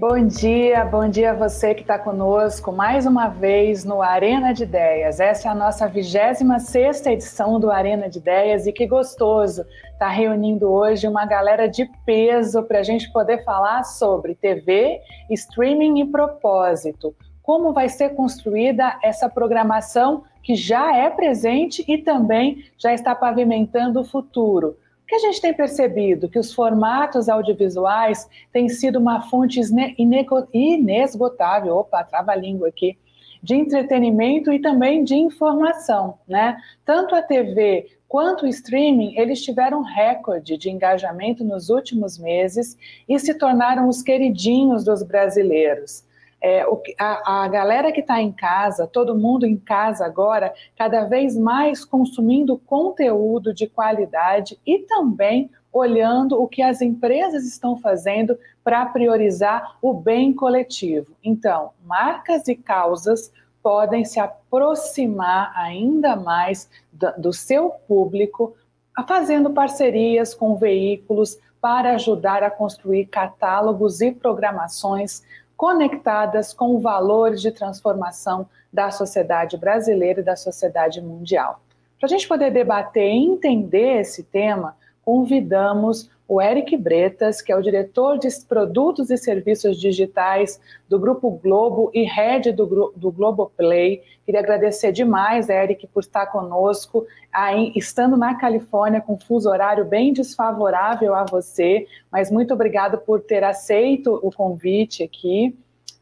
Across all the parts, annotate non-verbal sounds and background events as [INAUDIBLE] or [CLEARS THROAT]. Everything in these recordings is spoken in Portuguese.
Bom dia, bom dia a você que está conosco mais uma vez no Arena de Ideias. Essa é a nossa 26 edição do Arena de Ideias e que gostoso estar tá reunindo hoje uma galera de peso para a gente poder falar sobre TV, streaming e propósito. Como vai ser construída essa programação que já é presente e também já está pavimentando o futuro que a gente tem percebido que os formatos audiovisuais têm sido uma fonte inesgotável, opa, trava a língua aqui, de entretenimento e também de informação, né? Tanto a TV quanto o streaming, eles tiveram recorde de engajamento nos últimos meses e se tornaram os queridinhos dos brasileiros é, o, a, a galera que está em casa, todo mundo em casa agora, cada vez mais consumindo conteúdo de qualidade e também olhando o que as empresas estão fazendo para priorizar o bem coletivo. Então, marcas e causas podem se aproximar ainda mais do, do seu público, fazendo parcerias com veículos para ajudar a construir catálogos e programações conectadas com valores de transformação da sociedade brasileira e da sociedade mundial. Para a gente poder debater e entender esse tema, convidamos o Eric Bretas, que é o diretor de produtos e serviços digitais do Grupo Globo e head do, do Globoplay. Queria agradecer demais, Eric, por estar conosco, aí, estando na Califórnia com fuso horário bem desfavorável a você, mas muito obrigado por ter aceito o convite aqui.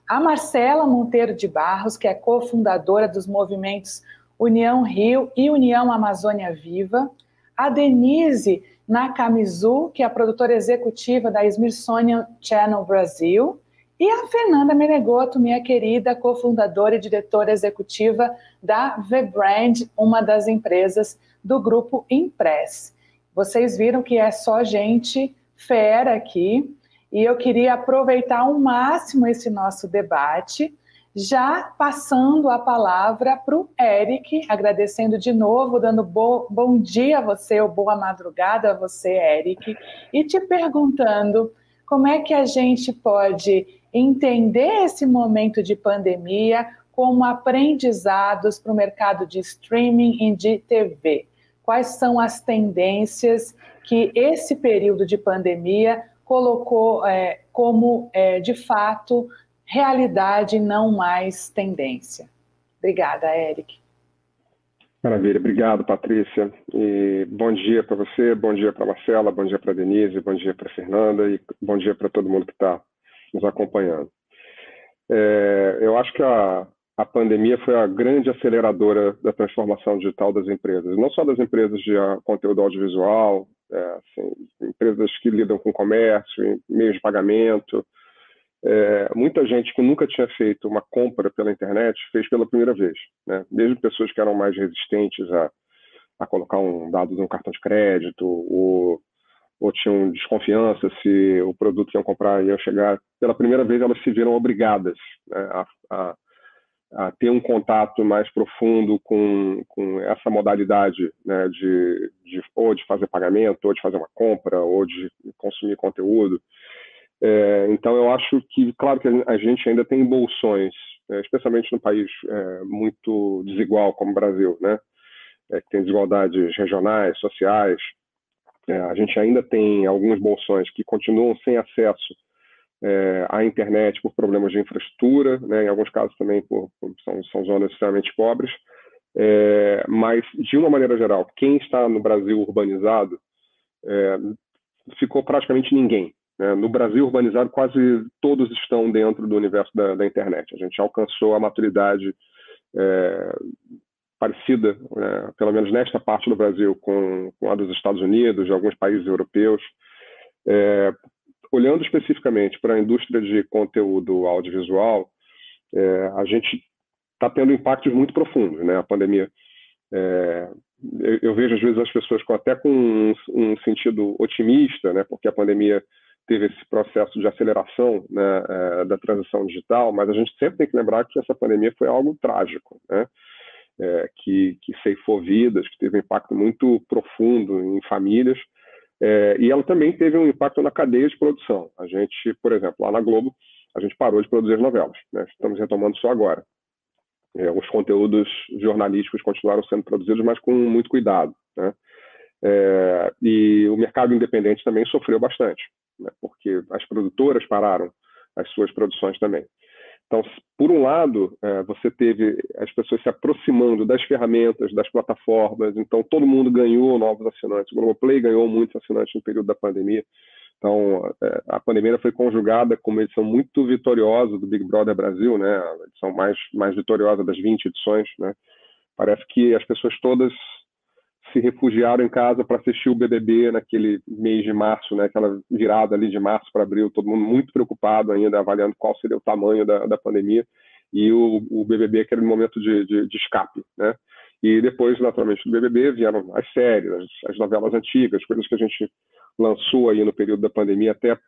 A Marcela Monteiro de Barros, que é cofundadora dos movimentos União Rio e União Amazônia Viva. A Denise Nakamizu, que é a produtora executiva da Smithsonian Channel Brasil. E a Fernanda Menegoto, minha querida cofundadora e diretora executiva da VBrand, uma das empresas do grupo Impress. Vocês viram que é só gente fera aqui, e eu queria aproveitar ao máximo esse nosso debate, já passando a palavra para o Eric, agradecendo de novo, dando bo bom dia a você, ou boa madrugada a você, Eric, e te perguntando como é que a gente pode entender esse momento de pandemia como aprendizados para o mercado de streaming e de TV. Quais são as tendências que esse período de pandemia colocou é, como, é, de fato, realidade, não mais tendência. Obrigada, Eric. Maravilha, obrigado, Patrícia. E bom dia para você, bom dia para Marcela, bom dia para Denise, bom dia para Fernanda e bom dia para todo mundo que está nos acompanhando. É, eu acho que a, a pandemia foi a grande aceleradora da transformação digital das empresas, não só das empresas de conteúdo audiovisual, é, assim, empresas que lidam com comércio, meios de pagamento. É, muita gente que nunca tinha feito uma compra pela internet fez pela primeira vez, né? mesmo pessoas que eram mais resistentes a, a colocar um dado no cartão de crédito ou, ou tinham desconfiança se o produto que iam comprar ia chegar. Pela primeira vez, elas se viram obrigadas né, a, a a ter um contato mais profundo com, com essa modalidade né, de, de, ou de fazer pagamento, ou de fazer uma compra, ou de consumir conteúdo. É, então, eu acho que, claro que a gente ainda tem bolsões, é, especialmente num país é, muito desigual como o Brasil, né, é, que tem desigualdades regionais, sociais. É, a gente ainda tem alguns bolsões que continuam sem acesso é, à internet por problemas de infraestrutura, né, em alguns casos também por, por são, são, zonas extremamente pobres, mas de uma maneira geral, quem está no Brasil urbanizado ficou praticamente ninguém. Né? No Brasil urbanizado, quase todos estão dentro do universo da, da internet. A gente alcançou a maturidade é, parecida, né, pelo menos nesta parte do Brasil, com, com a dos Estados Unidos, de alguns países europeus. É, olhando especificamente para a indústria de conteúdo audiovisual, é, a gente está tendo impactos muito profundos, né? A pandemia, é, eu, eu, vejo às vezes as pessoas com, até com um, um, sentido otimista, né? Porque a pandemia teve esse processo de aceleração né, é, da transição digital, mas a gente sempre tem que lembrar que essa pandemia foi algo trágico, né? É, que, que ceifou vidas, que teve um impacto muito profundo em famílias, é, e ela também teve um impacto na cadeia de produção. A gente, por exemplo, lá na Globo, a gente parou de produzir novelas. Né? Estamos retomando só agora. É, os conteúdos jornalísticos continuaram sendo produzidos, mas com muito cuidado. Né? É, e o mercado independente também sofreu bastante, né? porque as produtoras pararam as suas produções também. Então, por um lado, é, você teve as pessoas se aproximando das ferramentas, das plataformas, então todo mundo ganhou novos assinantes. O Globoplay ganhou muitos assinantes no período da pandemia. Então, é, a pandemia foi conjugada com uma edição muito vitoriosa do Big Brother Brasil, né? A edição mais, mais vitoriosa das 20 edições, né? Parece que as pessoas todas se refugiaram em casa para assistir o BBB naquele mês de março, né? Aquela virada ali de março para abril, todo mundo muito preocupado ainda, avaliando qual seria o tamanho da, da pandemia e o, o BBB aquele momento de, de, de, escape, né? E depois, naturalmente, do BBB vieram as séries, as, as, novelas antigas, coisas que a gente lançou aí no período da pandemia até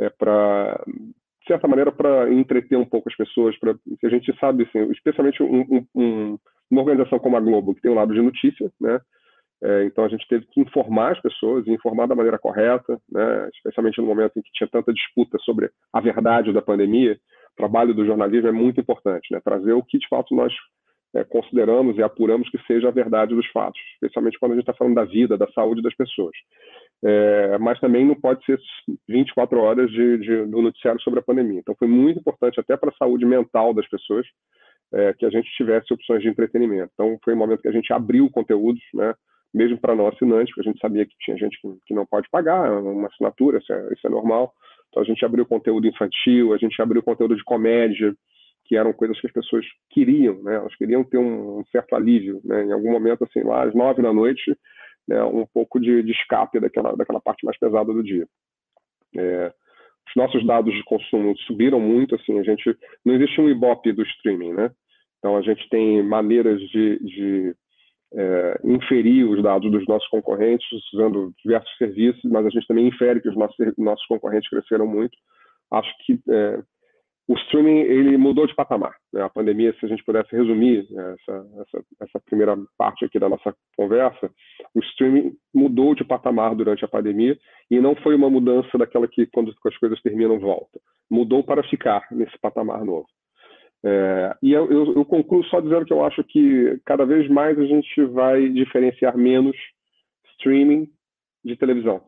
é, para de certa maneira para entreter um pouco as pessoas, para a gente sabe, assim, especialmente um, um, uma organização como a Globo que tem um lado de notícia, né? É, então a gente teve que informar as pessoas, informar da maneira correta, né, especialmente no momento em que tinha tanta disputa sobre a verdade da pandemia. O trabalho do jornalismo é muito importante, né, trazer o que de fato nós é, consideramos e apuramos que seja a verdade dos fatos, especialmente quando a gente está falando da vida, da saúde das pessoas. É, mas também não pode ser 24 horas de, de, do noticiário sobre a pandemia. Então foi muito importante até para a saúde mental das pessoas é, que a gente tivesse opções de entretenimento. Então foi um momento que a gente abriu conteúdos, né, mesmo para não assinante, porque a gente sabia que tinha gente que, que não pode pagar uma assinatura, isso é, isso é, normal. Então a gente abriu conteúdo infantil, a gente abriu conteúdo de comédia, que eram coisas que as pessoas queriam, né? Elas queriam ter um, um certo alívio, né? Em algum momento, assim, lá às nove da noite, né? um pouco de, de escape daquela, daquela parte mais pesada do dia. É, os nossos dados de consumo subiram muito, assim, a gente não existe um ibope do streaming, né? Então a gente tem maneiras de, de é, inferir os dados dos nossos concorrentes usando diversos serviços, mas a gente também infere que os nossos, nossos concorrentes cresceram muito. Acho que é, o streaming ele mudou de patamar. Né? A pandemia, se a gente pudesse resumir né, essa, essa, essa, primeira parte aqui da nossa conversa, o streaming mudou de patamar durante a pandemia e não foi uma mudança daquela que quando as coisas terminam volta. Mudou para ficar nesse patamar novo. É, e eu, eu, eu, concluo só dizendo que eu acho que cada vez mais a gente vai diferenciar menos streaming de televisão.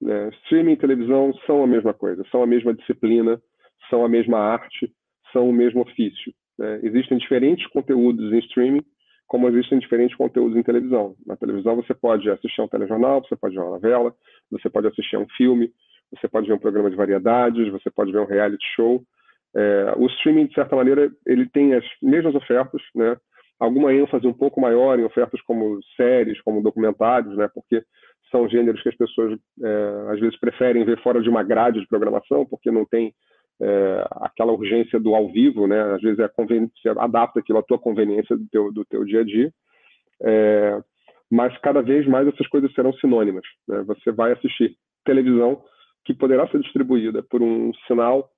Né? Streaming e televisão são a mesma coisa, são a mesma disciplina, são a mesma arte, são o mesmo ofício. Né? Existem diferentes conteúdos em streaming, como existem diferentes conteúdos em televisão. Na televisão você pode assistir um telejornal, você pode ver uma novela, você pode assistir um filme, você pode ver um programa de variedades, você pode ver um reality show. É, o streaming, de certa maneira, ele tem as mesmas ofertas, né? alguma ênfase um pouco maior em ofertas como séries, como documentários, né? porque são gêneros que as pessoas é, às vezes preferem ver fora de uma grade de programação, porque não tem é, aquela urgência do ao vivo, né? às vezes é você adapta aquilo à tua conveniência do teu, do teu dia a dia. É, mas cada vez mais essas coisas serão sinônimas. Né? Você vai assistir televisão que poderá ser distribuída por um sinal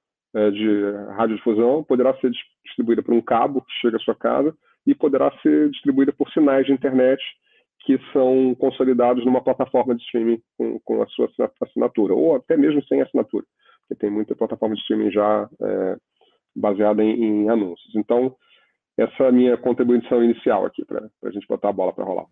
de radiodifusão poderá ser distribuída por um cabo que chega à sua casa e poderá ser distribuída por sinais de internet que são consolidados numa plataforma de streaming com, com a sua assinatura, ou até mesmo sem assinatura, porque tem muita plataforma de streaming já é, baseada em, em, anúncios. Então, essa é a minha contribuição inicial aqui, para a gente botar a bola para rolar.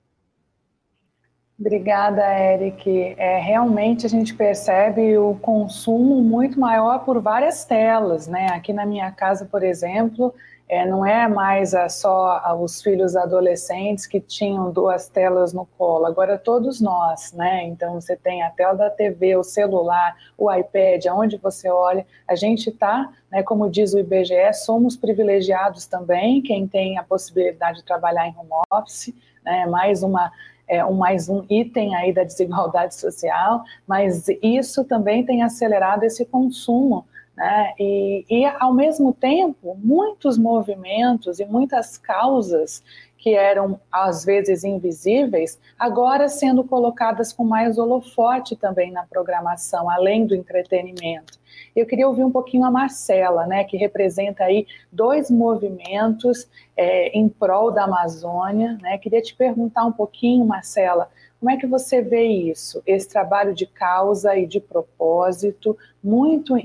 Obrigada, Eric. É, realmente a gente percebe o consumo muito maior por várias telas, né? Aqui na minha casa, por exemplo, é, não é mais a, só os filhos adolescentes que tinham duas telas no colo, agora todos nós, né? Então você tem a tela da TV, o celular, o iPad, aonde você olha, a gente está, né, como diz o IBGE, somos privilegiados também, quem tem a possibilidade de trabalhar em home office, né? Mais uma é, um, mais um item aí da desigualdade social, mas isso também tem acelerado esse consumo né? E, e, ao mesmo tempo, muitos movimentos e muitas causas que eram às vezes invisíveis, agora sendo colocadas com mais holofote também na programação, além do entretenimento. Eu queria ouvir um pouquinho a Marcela, né, que representa aí dois movimentos é, em prol da Amazônia. Né? Queria te perguntar um pouquinho, Marcela, Como é que você vê isso? Esse trabalho de causa e de propósito, muito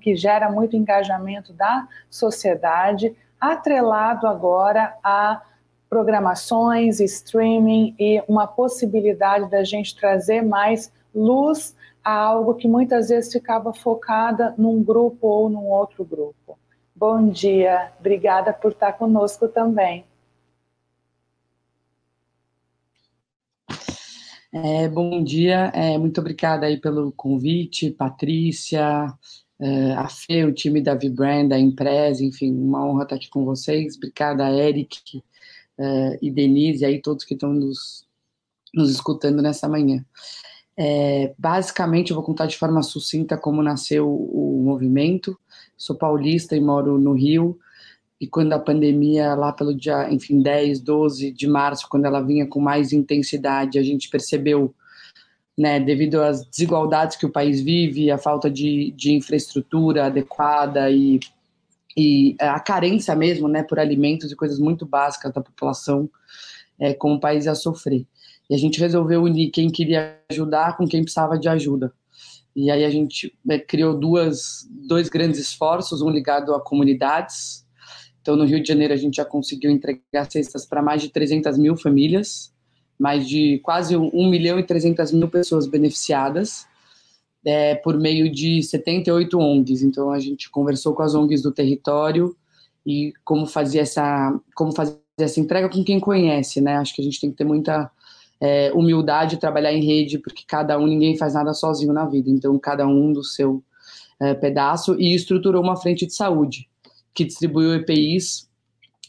que gera muito engajamento da sociedade, atrelado agora a programações, streaming e uma possibilidade da gente trazer mais luz a algo que muitas vezes ficava focada num grupo ou num outro grupo. Bom dia, obrigada por estar conosco também. É, bom dia, é, muito obrigada aí pelo convite, Patrícia, a Fê, o time da Vibrand, a empresa, enfim, uma honra estar aqui com vocês. Obrigada, Eric é, e Denise, aí todos que estão nos, nos escutando nessa manhã. É, basicamente, eu vou contar de forma sucinta como nasceu o movimento. Sou paulista e moro no Rio e quando a pandemia, lá pelo dia, enfim, 10, 12 de março, quando ela vinha com mais intensidade, a gente percebeu, né, devido às desigualdades que o país vive, a falta de, de infraestrutura adequada e, e a carência mesmo, né, por alimentos e coisas muito básicas da população, é, como o país ia sofrer. E a gente resolveu unir quem queria ajudar com quem precisava de ajuda. E aí a gente é, criou duas, dois grandes esforços, um ligado a comunidades, então, no Rio de Janeiro, a gente já conseguiu entregar cestas para mais de 300 mil famílias, mais de quase 1 milhão e 300 mil pessoas beneficiadas, é, por meio de 78 ONGs. Então, a gente conversou com as ONGs do território e como fazer essa, como fazer essa entrega com quem conhece, né? Acho que a gente tem que ter muita é, humildade, trabalhar em rede, porque cada um, ninguém faz nada sozinho na vida. Então, cada um do seu é, pedaço e estruturou uma frente de saúde que distribuiu EPIs,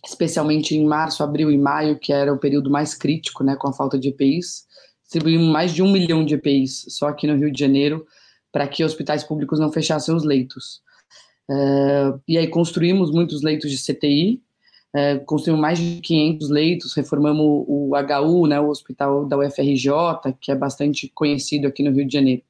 especialmente em março, abril e maio, que era o período mais crítico, né, com a falta de EPIs. Distribuímos mais de um milhão de EPIs só aqui no Rio de Janeiro, para que hospitais públicos não fechassem os leitos. Uh, e aí construímos muitos leitos de CTI, uh, é, construímos mais de 500 leitos, reformamos o HU, né, o hospital da UFRJ, que é bastante conhecido aqui no Rio de Janeiro.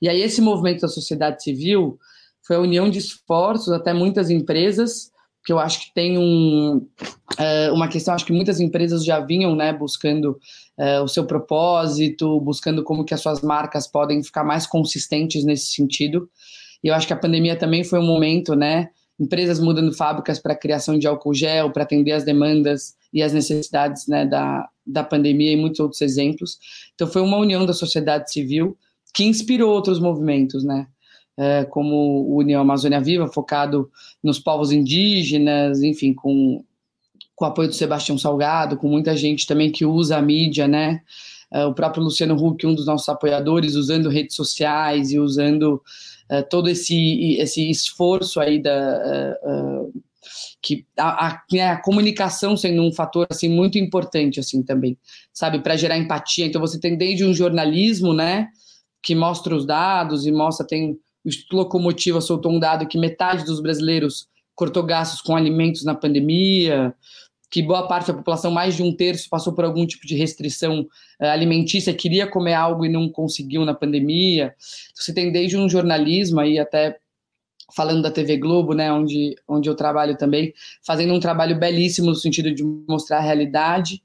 E aí esse movimento da sociedade civil foi a união de esforços, até muitas empresas, que eu acho que tem um, uh, uma questão, acho que muitas empresas já vinham né, buscando uh, o seu propósito, buscando como que as suas marcas podem ficar mais consistentes nesse sentido. E eu acho que a pandemia também foi um momento, né? Empresas mudando fábricas para a criação de álcool gel, para atender as demandas e as necessidades né, da, da pandemia e muitos outros exemplos. Então, foi uma união da sociedade civil que inspirou outros movimentos, né? É, como o União Amazônia Viva, focado nos povos indígenas, enfim, com, com o apoio do Sebastião Salgado, com muita gente também que usa a mídia, né? É, o próprio Luciano Huck, um dos nossos apoiadores, usando redes sociais e usando é, todo esse, esse esforço aí da. que a, a, né, a, comunicação sendo um fator assim muito importante assim também sabe para gerar empatia então você tem desde um jornalismo né que mostra os dados e mostra tem o Instituto Locomotiva soltou um dado que metade dos brasileiros cortou gastos com alimentos na pandemia, que boa parte da população, mais de um terço, passou por algum tipo de restrição uh, alimentícia, queria comer algo e não conseguiu na pandemia. Você tem desde um jornalismo aí até falando da TV Globo, né, onde, onde eu trabalho também, fazendo um trabalho belíssimo no sentido de mostrar a realidade,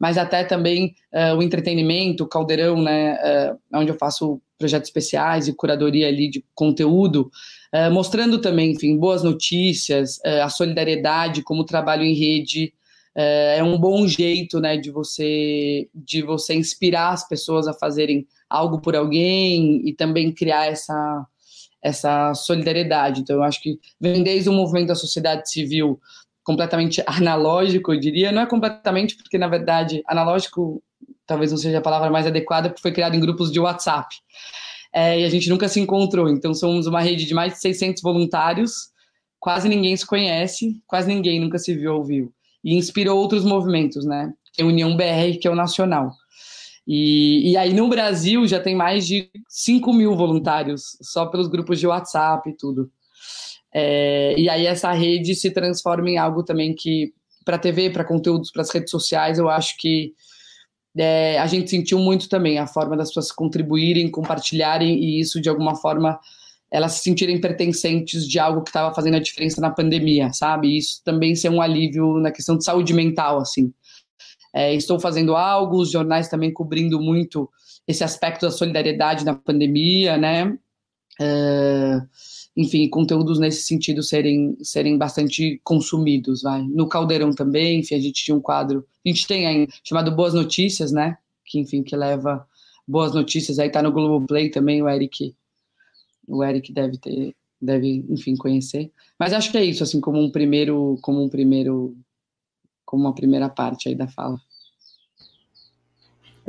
mas até também uh, o entretenimento, o Caldeirão, né, uh, onde eu faço projetos especiais e curadoria ali de conteúdo, uh, mostrando também, enfim, boas notícias, a solidariedade, como o trabalho em rede é um bom jeito, né, de você de você inspirar as pessoas a fazerem algo por alguém e também criar essa essa solidariedade. Então, eu acho que vem desde o movimento da sociedade civil completamente analógico, eu diria, não é completamente porque na verdade analógico talvez não seja a palavra mais adequada, porque foi criado em grupos de WhatsApp. É, e a gente nunca se encontrou. Então, somos uma rede de mais de 600 voluntários, quase ninguém se conhece, quase ninguém nunca se viu ou viu. E inspirou outros movimentos, né? Tem a União BR, que é o nacional. E, e aí, no Brasil, já tem mais de 5 mil voluntários, só pelos grupos de WhatsApp e tudo. É, e aí, essa rede se transforma em algo também que, para TV, para conteúdos, para as redes sociais, eu acho que é, a gente sentiu muito também a forma das pessoas contribuírem, compartilharem e isso de alguma forma elas se sentirem pertencentes de algo que estava fazendo a diferença na pandemia, sabe? isso também ser um alívio na questão de saúde mental, assim. é, estou fazendo algo, os jornais também cobrindo muito esse aspecto da solidariedade na pandemia, né? É, enfim, conteúdos nesse sentido serem, serem bastante consumidos, vai. No Caldeirão também, enfim, a gente tinha um quadro, a gente tem aí, chamado Boas Notícias, né? Que, enfim, que leva boas notícias, aí tá no Globoplay também, o Eric, o Eric deve ter, deve, enfim, conhecer. Mas acho que é isso, assim, como um primeiro, como um primeiro, como uma primeira parte aí da fala.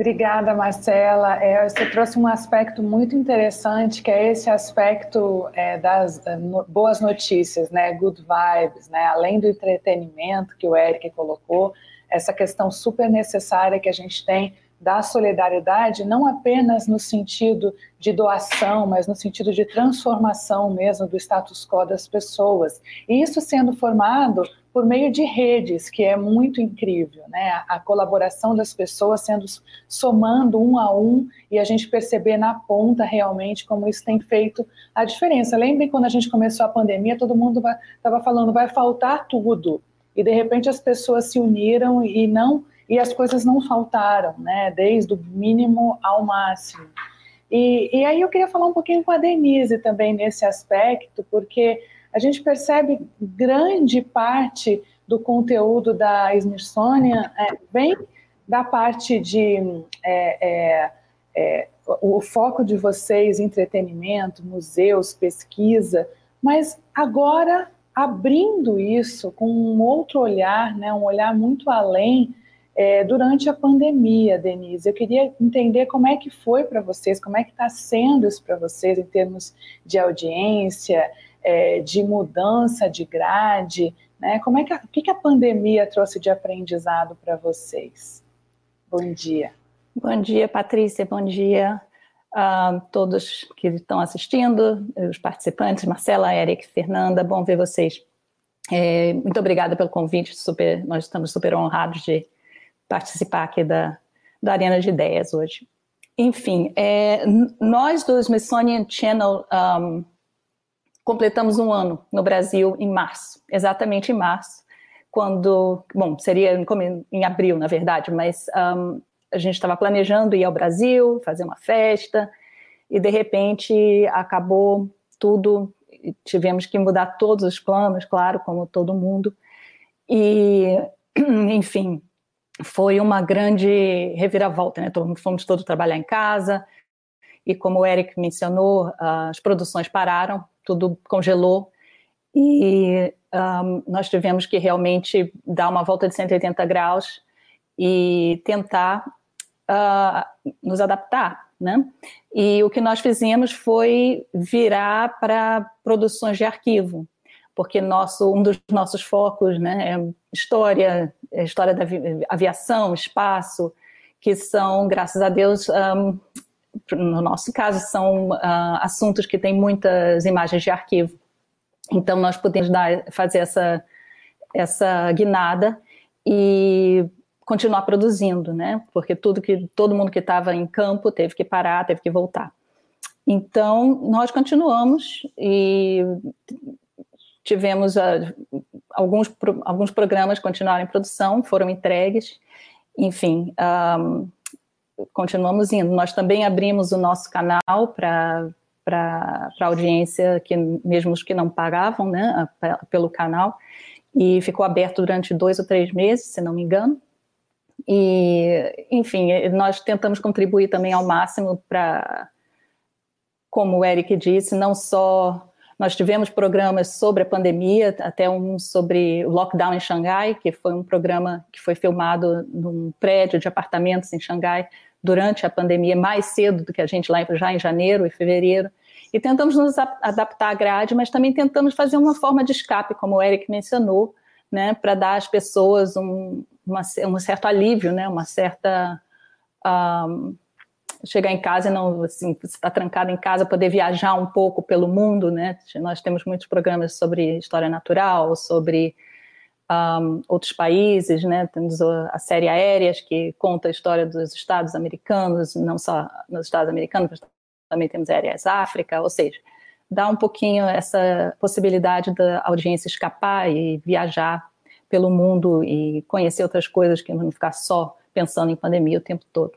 Obrigada, Marcela. É, você trouxe um aspecto muito interessante, que é esse aspecto é, das é, no, boas notícias, né? Good vibes, né? Além do entretenimento que o Eric colocou, essa questão super necessária que a gente tem da solidariedade, não apenas no sentido de doação, mas no sentido de transformação mesmo do status quo das pessoas. E isso sendo formado por meio de redes, que é muito incrível, né? A colaboração das pessoas sendo somando um a um e a gente perceber na ponta realmente como isso tem feito a diferença. Lembrem quando a gente começou a pandemia, todo mundo estava falando vai faltar tudo. E de repente as pessoas se uniram e não e as coisas não faltaram, né? Desde o mínimo ao máximo. E, e aí eu queria falar um pouquinho com a Denise também nesse aspecto, porque a gente percebe grande parte do conteúdo da Smithsonian é, vem da parte de é, é, é o foco de vocês, entretenimento, museus, pesquisa, mas agora abrindo isso com um outro olhar, né, um olhar muito além é, durante a pandemia, Denise. Eu queria entender como é que foi para vocês, como é que está sendo isso para vocês em termos de audiência, é, de mudança de grade, né? Como é que a, o que, a pandemia trouxe de aprendizado para vocês? Bom dia. Bom dia, Patrícia. Bom dia a todos que estão assistindo, os participantes, Marcela, Eric, Fernanda. Bom ver vocês. É, muito obrigada pelo convite. Super, nós estamos super honrados de participar aqui da, da Arena de Ideias hoje. Enfim, é, nós do Smithsonian Channel um, completamos um ano no Brasil em março, exatamente em março, quando, bom, seria em, abril, na verdade, mas um, a gente estava planejando ir ao Brasil, fazer uma festa, e de repente acabou tudo, tivemos que mudar todos os planos, claro, como todo mundo, e, [CLEARS THROAT] enfim, foi uma grande reviravolta, né? Fomos todos trabalhar em casa e como o Eric mencionou, as produções pararam, tudo congelou e um, nós tivemos que realmente dar uma volta de 180 graus e tentar uh, nos adaptar, né? E o que nós fizemos foi virar para produções de arquivo, porque nosso, um dos nossos focos né, é história, é história da aviação, espaço, que são, graças a Deus, um, no nosso caso, são uh, assuntos que têm muitas imagens de arquivo. Então, nós podemos dar, fazer essa, essa guinada e continuar produzindo, né? Porque tudo que todo mundo que estava em campo teve que parar, teve que voltar. Então, nós continuamos e tivemos uh, alguns, alguns programas continuaram em produção, foram entregues, enfim, um, continuamos indo. Nós também abrimos o nosso canal para para audiência que mesmo os que não pagavam, né, pelo canal e ficou aberto durante dois ou três meses, se não me engano. E, enfim, nós tentamos contribuir também ao máximo para, como o Eric disse, não só nós tivemos programas sobre a pandemia, até um sobre o lockdown em Xangai, que foi um programa que foi filmado num prédio de apartamentos em Xangai durante a pandemia, mais cedo do que a gente lá já em janeiro e fevereiro. E tentamos nos adaptar à grade, mas também tentamos fazer uma forma de escape, como o Eric mencionou, né, para dar às pessoas um, uma, um certo alívio, né, uma certa um, chegar em casa e não, assim, está trancado em casa, poder viajar um pouco pelo mundo, né? Nós temos muitos programas sobre história natural, sobre um, outros países, né? Temos a série Aéreas, que conta a história dos Estados americanos, não só nos Estados americanos, mas também temos Aéreas África, ou seja, dá um pouquinho essa possibilidade da audiência escapar e viajar pelo mundo e conhecer outras coisas que não ficar só pensando em pandemia o tempo todo.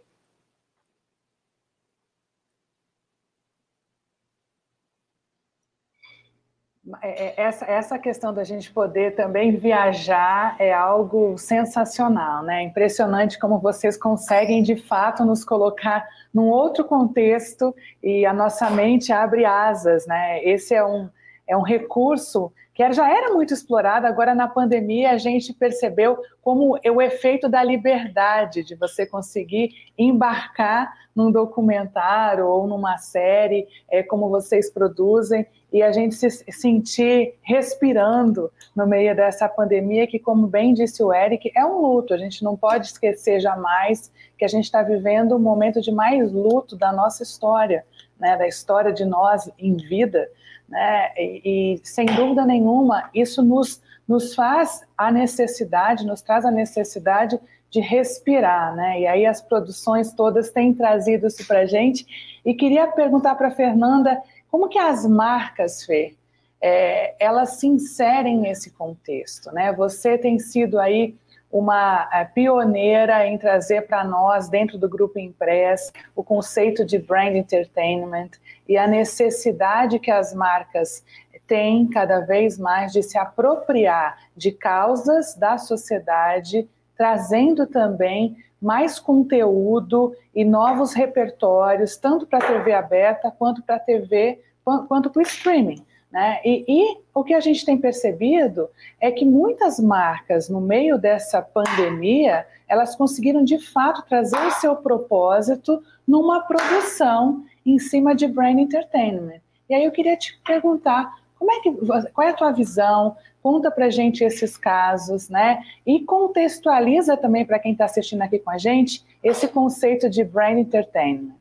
Essa, essa questão da gente poder também viajar é algo sensacional, né? Impressionante como vocês conseguem de fato nos colocar num outro contexto e a nossa mente abre asas, né? Esse é um, é um recurso que já era muito explorado, agora na pandemia a gente percebeu como o efeito da liberdade, de você conseguir embarcar num documentário ou numa série, é, como vocês produzem, e a gente se sentir respirando no meio dessa pandemia, que, como bem disse o Eric, é um luto. A gente não pode esquecer jamais que a gente está vivendo um momento de mais luto da nossa história, né, da história de nós em vida né? E, e, sem dúvida nenhuma, isso nos, nos faz a necessidade, nos traz a necessidade de respirar, né? E aí as produções todas têm trazido isso para a gente. E queria perguntar para a Fernanda como que as marcas, Fê, é, elas se inserem nesse contexto, né? Você tem sido aí uma é, pioneira em trazer para nós, dentro do Grupo Impress, o conceito de brand entertainment e a necessidade que as marcas têm cada vez mais de se apropriar de causas da sociedade, trazendo também mais conteúdo e novos repertórios, tanto para a TV aberta quanto para a TV, quanto para o streaming. Né? E, e, o que a gente tem percebido é que muitas marcas, no meio dessa pandemia, elas conseguiram de fato trazer o seu propósito numa produção em cima de brand entertainment. E aí eu queria te perguntar, como é que, qual é a tua visão? Conta para gente esses casos, né? E contextualiza também para quem está assistindo aqui com a gente esse conceito de brand entertainment.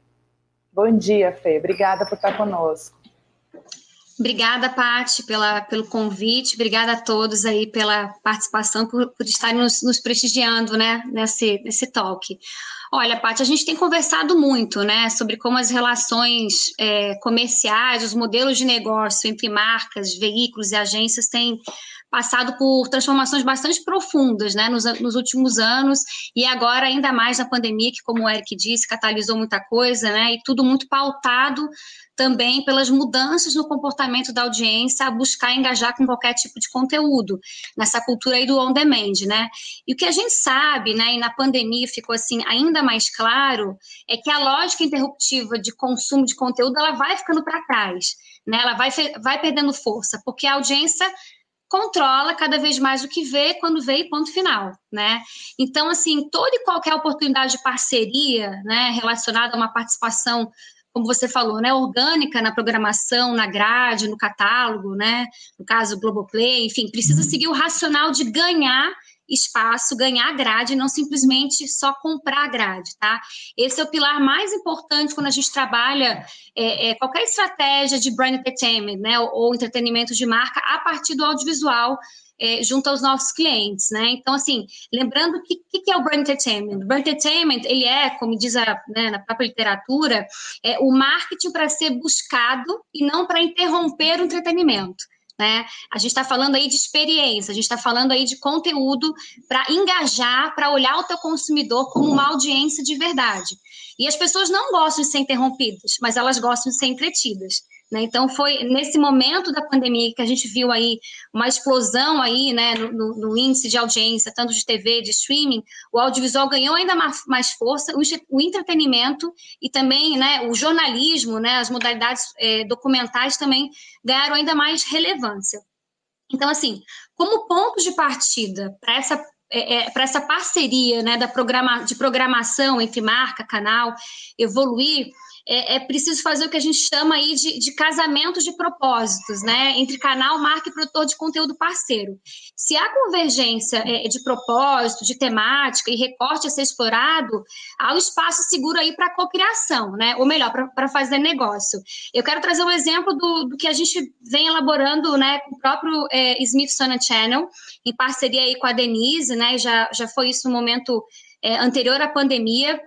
Bom dia, Fê. Obrigada por estar conosco. Obrigada, Paty, pela, pelo convite. Obrigada a todos aí pela participação, por, por estarem nos, nos, prestigiando, né, nesse, nesse talk. Olha, Paty, a gente tem conversado muito, né, sobre como as relações é, comerciais, os modelos de negócio entre marcas, veículos e agências têm passado por transformações bastante profundas, né, nos, nos últimos anos e agora ainda mais na pandemia, que como o Eric disse, catalisou muita coisa, né, e tudo muito pautado também pelas mudanças no comportamento da audiência a buscar engajar com qualquer tipo de conteúdo, nessa cultura aí do on demand, né? E o que a gente sabe, né, e na pandemia ficou assim ainda mais claro, é que a lógica interruptiva de consumo de conteúdo, ela vai ficando para trás, né? Ela vai, vai perdendo força, porque a audiência controla cada vez mais o que vê, quando vê e ponto final, né? Então, assim, toda e qualquer oportunidade de parceria, né, relacionada a uma participação como você falou, né, orgânica na programação, na grade, no catálogo, né, no caso Globoplay, enfim, precisa uhum. seguir o racional de ganhar espaço, ganhar grade, não simplesmente só comprar grade, tá? Esse é o pilar mais importante quando a gente trabalha é, é, qualquer estratégia de brand entertainment, né, ou, ou entretenimento de marca a partir do audiovisual é, junto aos nossos clientes, né? Então, assim, lembrando que o que, é o brand entertainment? O brand entertainment, ele é, como diz a, né, na própria literatura, é o marketing para ser buscado e não para interromper o entretenimento. Né? A gente está falando aí de experiência, a gente está falando aí de conteúdo para engajar, para olhar o teu consumidor como uma audiência de verdade. E as pessoas não gostam de ser interrompidas, mas elas gostam de ser entretidas. Né? Então, foi nesse momento da pandemia que a gente viu aí uma explosão aí, né, no, no, índice de audiência, tanto de TV, de streaming, o audiovisual ganhou ainda mais, força, o, o, entretenimento e também né, o jornalismo, né, as modalidades é, documentais também ganharam ainda mais relevância. Então, assim, como ponto de partida para essa é, é, para essa parceria né, da programa, de programação entre marca, canal, evoluir, é, é, preciso fazer o que a gente chama aí de, de casamentos de propósitos, né? Entre canal, marca e produtor de conteúdo parceiro. Se há convergência é, de propósito, de temática e recorte a ser explorado, há um espaço seguro aí para cocriação, né? Ou melhor, para fazer negócio. Eu quero trazer um exemplo do, do que a gente vem elaborando, né, com o próprio é, Smithsonian Channel, em parceria aí com a Denise, né? Já, já foi isso no momento é, anterior à pandemia.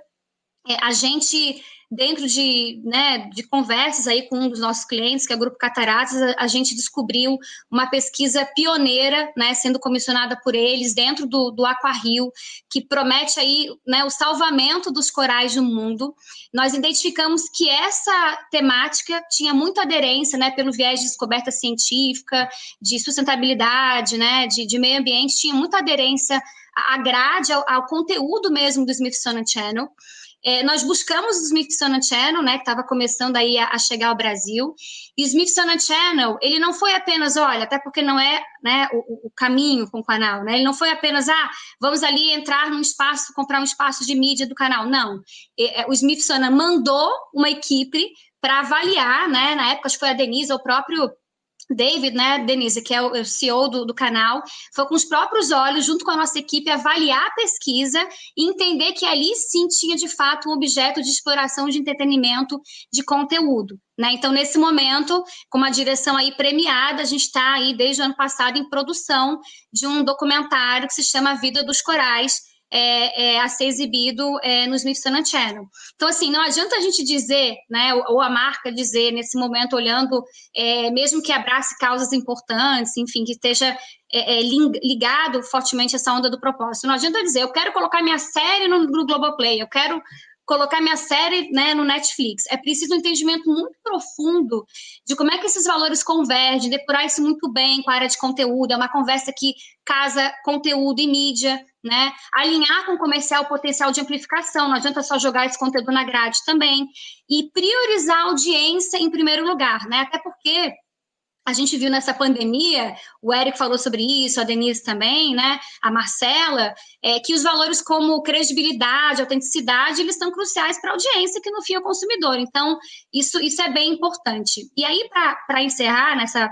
É, a gente dentro de, né, de conversas aí com um dos nossos clientes, que é o Grupo Cataratas, a, a gente descobriu uma pesquisa pioneira, né, sendo comissionada por eles dentro do, do Aquarrio, que promete aí, né, o salvamento dos corais no mundo. Nós identificamos que essa temática tinha muita aderência, né, pelo viés de descoberta científica, de sustentabilidade, né, de, de meio ambiente, tinha muita aderência à grade, ao, ao conteúdo mesmo do Smithsonian Channel. É, nós buscamos o Smithsonian Channel, né, que estava começando aí a, a, chegar ao Brasil, e o Smithsonian Channel, ele não foi apenas, olha, até porque não é né, o, o, caminho com o canal, né, ele não foi apenas, ah, vamos ali entrar num espaço, comprar um espaço de mídia do canal, não. É, o Smithsonian mandou uma equipe para avaliar, né, na época acho que foi a Denise, o próprio David, né, Denise, que é o CEO do, do, canal, foi com os próprios olhos, junto com a nossa equipe, avaliar a pesquisa e entender que ali sim tinha de fato um objeto de exploração de entretenimento de conteúdo. Né? Então, nesse momento, com uma direção aí premiada, a gente está aí desde o ano passado em produção de um documentário que se chama Vida dos Corais, é, é, a ser exibido é, no Smithsonian Channel. Então, assim, não adianta a gente dizer, né, ou, a marca dizer, nesse momento, olhando, é, mesmo que abrace causas importantes, enfim, que esteja é, é, ligado fortemente a essa onda do propósito. Não adianta dizer, eu quero colocar minha série no, no Globoplay, eu quero colocar minha série né, no Netflix. É preciso um entendimento muito profundo de como é que esses valores convergem, depurar isso muito bem com a área de conteúdo. É uma conversa que casa conteúdo e mídia, né? Alinhar com o comercial o potencial de amplificação, não adianta só jogar esse conteúdo na grade também. E priorizar a audiência em primeiro lugar, né? Até porque a gente viu nessa pandemia, o Eric falou sobre isso, a Denise também, né? A Marcela, é, que os valores como credibilidade, autenticidade, eles estão cruciais para a audiência, que no fim é o consumidor. Então, isso, isso é bem importante. E aí, para encerrar nessa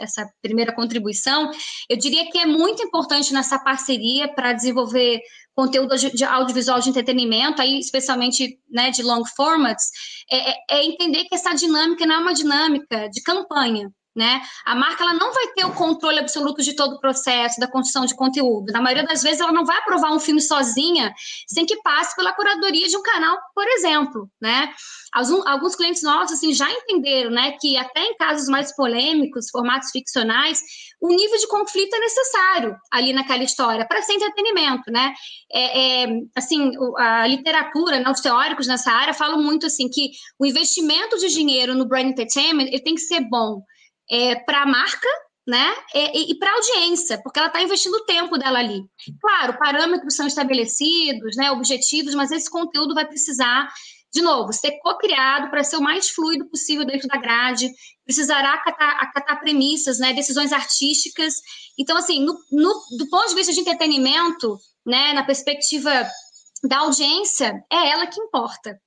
essa primeira contribuição, eu diria que é muito importante nessa parceria para desenvolver conteúdo de audiovisual de entretenimento, aí especialmente né, de long formats, é, é, é entender que essa dinâmica não é uma dinâmica de campanha, né? A marca ela não vai ter o controle absoluto de todo o processo da construção de conteúdo. Na maioria das vezes, ela não vai aprovar um filme sozinha sem que passe pela curadoria de um canal, por exemplo, né? Alguns, clientes nossos assim, já entenderam né, que até em casos mais polêmicos, formatos ficcionais, o nível de conflito é necessário ali naquela história para ser entretenimento, né? É, é, assim, a literatura, né, os teóricos nessa área falam muito assim que o investimento de dinheiro no brand entertainment ele tem que ser bom é, para a marca, né? E, e para a audiência, porque ela está investindo o tempo dela ali. Claro, parâmetros são estabelecidos, né? Objetivos, mas esse conteúdo vai precisar, de novo, ser co-criado para ser o mais fluido possível dentro da grade, precisará acatar, acatar premissas, né? Decisões artísticas. Então, assim, no, no, do ponto de vista de entretenimento, né? Na perspectiva da audiência, é ela que importa.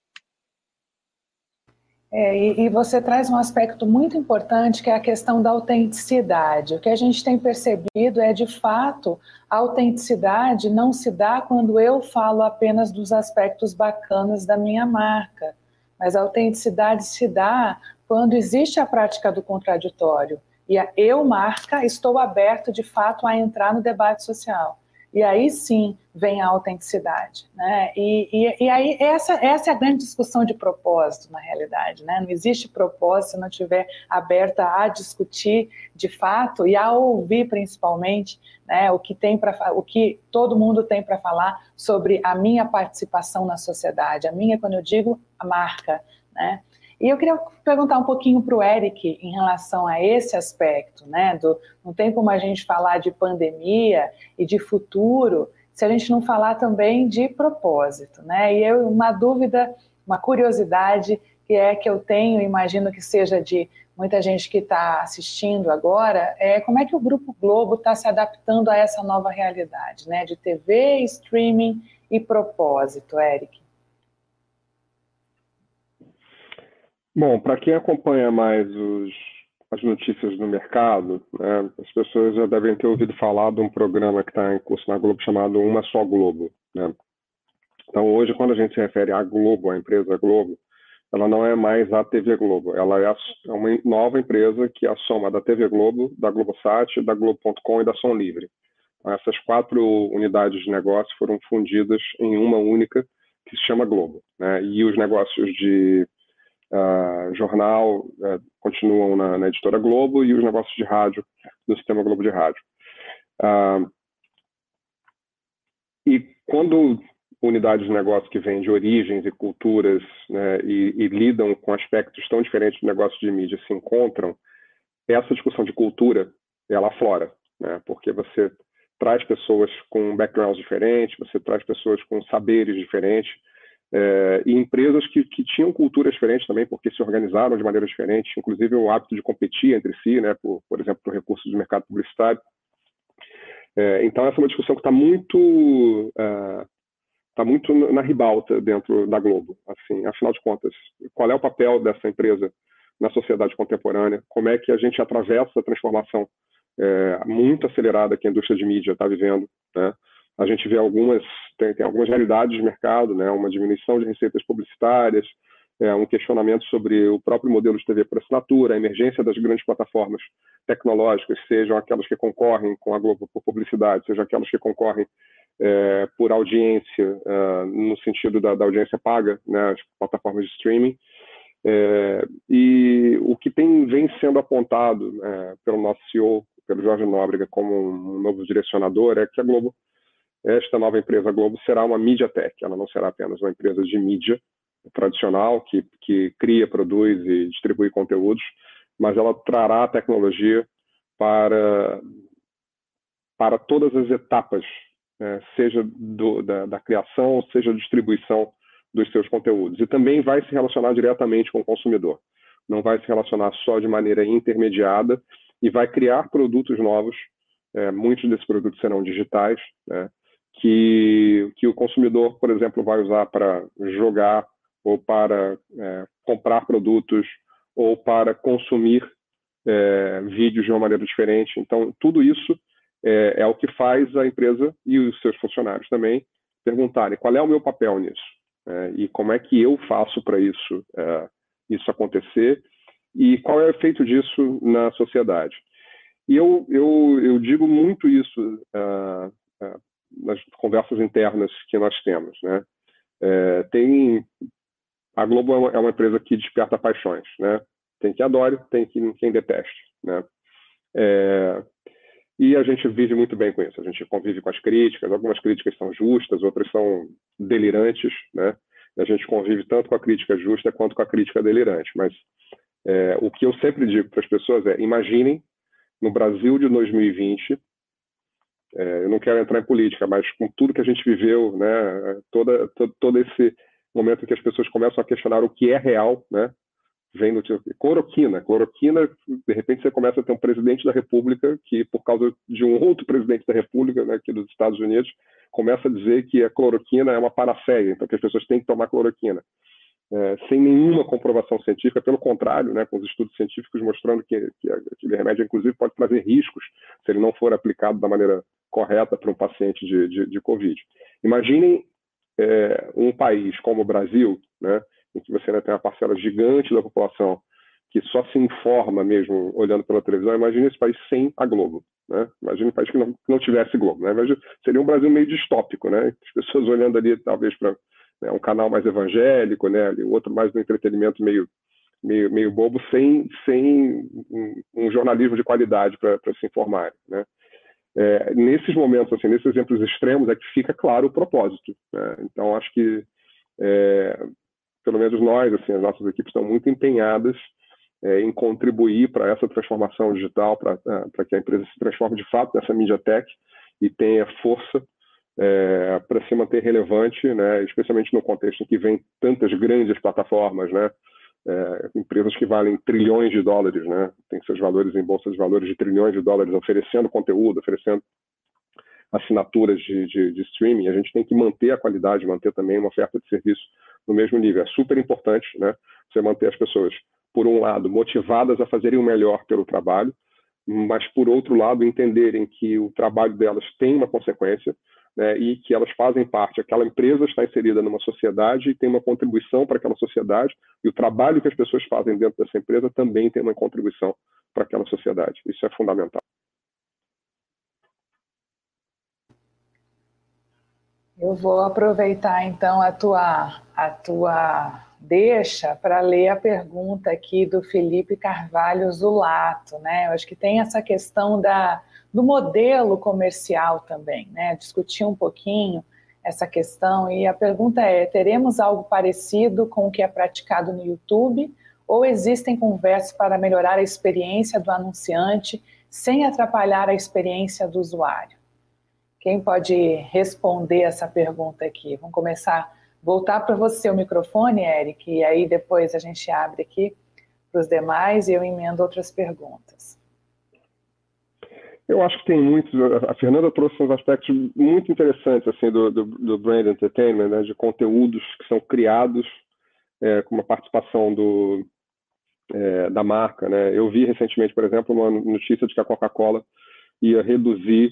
É, e, e, você traz um aspecto muito importante que é a questão da autenticidade. O que a gente tem percebido é, de fato, a autenticidade não se dá quando eu falo apenas dos aspectos bacanas da minha marca, mas a autenticidade se dá quando existe a prática do contraditório. E a eu, marca, estou aberto, de fato, a entrar no debate social. E aí sim vem a autenticidade. Né? E, e, e, aí essa, essa é a grande discussão de propósito, na realidade. Né? Não existe propósito se não estiver aberta a discutir de fato e a ouvir principalmente né, o que tem para o que todo mundo tem para falar sobre a minha participação na sociedade. A minha, quando eu digo, a marca. Né? E eu queria perguntar um pouquinho para o Eric em relação a esse aspecto, né? Do, não tem como a gente falar de pandemia e de futuro se a gente não falar também de propósito, né? E eu, uma dúvida, uma curiosidade que é que eu tenho, imagino que seja de muita gente que está assistindo agora, é como é que o Grupo Globo está se adaptando a essa nova realidade, né? De TV, streaming e propósito, Eric. Bom, para quem acompanha mais os, as notícias do mercado, né, as pessoas já devem ter ouvido falar de um programa que está em curso na Globo chamado Uma Só Globo. Né? Então, hoje, quando a gente se refere à Globo, à empresa Globo, ela não é mais a TV Globo, ela é, a, é uma nova empresa que é a soma da TV Globo, da Globosat, da Globo.com e da Som Livre. Então, essas quatro unidades de negócio foram fundidas em uma única, que se chama Globo. Né? E os negócios de uh, jornal uh, continuam na, na, editora Globo e os negócios de rádio no sistema Globo de Rádio. Uh, e quando unidades de negócio que vêm de origens e culturas né, e, e, lidam com aspectos tão diferentes do negócio de mídia se encontram, essa discussão de cultura ela aflora, né, porque você traz pessoas com backgrounds diferentes, você traz pessoas com saberes diferentes, é, e empresas que, que, tinham culturas diferentes também, porque se organizaram de maneira diferente, inclusive o hábito de competir entre si, né, por, por exemplo, por recursos do mercado publicitário. É, então, essa é uma discussão que está muito, está muito na ribalta dentro da Globo. Assim, afinal de contas, qual é o papel dessa empresa na sociedade contemporânea? Como é que a gente atravessa a transformação é, muito acelerada que a indústria de mídia está vivendo? Né? A gente vê algumas tem, tem, algumas realidades de mercado, né? Uma diminuição de receitas publicitárias, é, um questionamento sobre o próprio modelo de TV por assinatura, a emergência das grandes plataformas tecnológicas, sejam aquelas que concorrem com a Globo por publicidade, sejam aquelas que concorrem é, por audiência, é, no sentido da, da, audiência paga, né? As plataformas de streaming. É, e o que tem, vem sendo apontado é, pelo nosso CEO, pelo Jorge Nóbrega, como um novo direcionador, é que a Globo esta nova empresa Globo será uma MediaTek, ela não será apenas uma empresa de mídia tradicional que, que cria, produz e distribui conteúdos, mas ela trará a tecnologia para, para todas as etapas, né, seja do, da, da criação, seja da distribuição dos seus conteúdos. E também vai se relacionar diretamente com o consumidor. Não vai se relacionar só de maneira intermediada e vai criar produtos novos. É, muitos desses produtos serão digitais, né? Que, que o consumidor, por exemplo, vai usar para jogar ou para é, comprar produtos ou para consumir é, vídeos de uma maneira diferente. Então, tudo isso é, é, o que faz a empresa e os seus funcionários também perguntarem qual é o meu papel nisso é, e como é que eu faço para isso, é, isso acontecer e qual é o efeito disso na sociedade. E eu, eu, eu digo muito isso uh, uh, nas conversas internas que nós temos, né? É, tem a Globo é uma, é uma, empresa que desperta paixões, né? Tem quem adore, tem quem, quem deteste, né? É, e a gente vive muito bem com isso. A gente convive com as críticas. Algumas críticas são justas, outras são delirantes, né? A gente convive tanto com a crítica justa quanto com a crítica delirante. Mas é, o que eu sempre digo para as pessoas é: imaginem no Brasil de 2020 é, eu não quero entrar em política, mas com tudo que a gente viveu, né, toda, todo, todo esse momento em que as pessoas começam a questionar o que é real, né, vem do tipo, cloroquina. Cloroquina, de repente você começa a ter um presidente da República que, por causa de um outro presidente da República, né, aqui dos Estados Unidos, começa a dizer que a cloroquina é uma paraceia, então que as pessoas têm que tomar cloroquina. É, sem nenhuma comprovação científica, pelo contrário, né, com os estudos científicos mostrando que, que aquele remédio, inclusive, pode trazer riscos se ele não for aplicado da maneira correta para um paciente de, de, de Covid. Imaginem é, um país como o Brasil, né, em que você ainda tem uma parcela gigante da população que só se informa mesmo olhando pela televisão. Imagine esse país sem a Globo. Né? Imagine um país que não, que não tivesse Globo. Né? Seria um Brasil meio distópico, né? as pessoas olhando ali talvez para né, um canal mais evangélico, né? o outro mais do entretenimento meio meio, meio bobo, sem, sem um, jornalismo de qualidade para se informar. Né? É, nesses momentos, assim, nesses exemplos extremos, é que fica claro o propósito. Né? Então, acho que, é, pelo menos nós, assim, as nossas equipes estão muito empenhadas é, em contribuir para essa transformação digital, para que a empresa se transforme de fato nessa mídia tech e tenha força é, para se manter relevante, né? especialmente no contexto em que vem tantas grandes plataformas, né? é, empresas que valem trilhões de dólares, né? Tem seus valores em bolsa de valores de trilhões de dólares, oferecendo conteúdo, oferecendo assinaturas de, de, de, streaming. A gente tem que manter a qualidade, manter também uma oferta de serviço no mesmo nível. É super importante, né? Você manter as pessoas, por um lado, motivadas a fazerem o melhor pelo trabalho, mas por outro lado, entenderem que o trabalho delas tem uma consequência né, e que elas fazem parte, aquela empresa está inserida numa sociedade e tem uma contribuição para aquela sociedade, e o trabalho que as pessoas fazem dentro dessa empresa também tem uma contribuição para aquela sociedade. Isso é fundamental. Eu vou aproveitar então a tua, a tua deixa para ler a pergunta aqui do Felipe Carvalho Zulato, né? Eu acho que tem essa questão da, do modelo comercial também, né? Discutir um pouquinho essa questão e a pergunta é: teremos algo parecido com o que é praticado no YouTube ou existem conversas para melhorar a experiência do anunciante sem atrapalhar a experiência do usuário? Quem pode responder essa pergunta aqui? Vamos começar voltar para você o microfone, Eric, e aí depois a gente abre aqui para os demais e eu emendo outras perguntas. Eu acho que tem muitos. A Fernanda trouxe uns aspectos muito interessantes assim do, do, do brand entertainment, né, de conteúdos que são criados é, com uma participação do, é, da marca. Né? Eu vi recentemente, por exemplo, uma notícia de que a Coca-Cola ia reduzir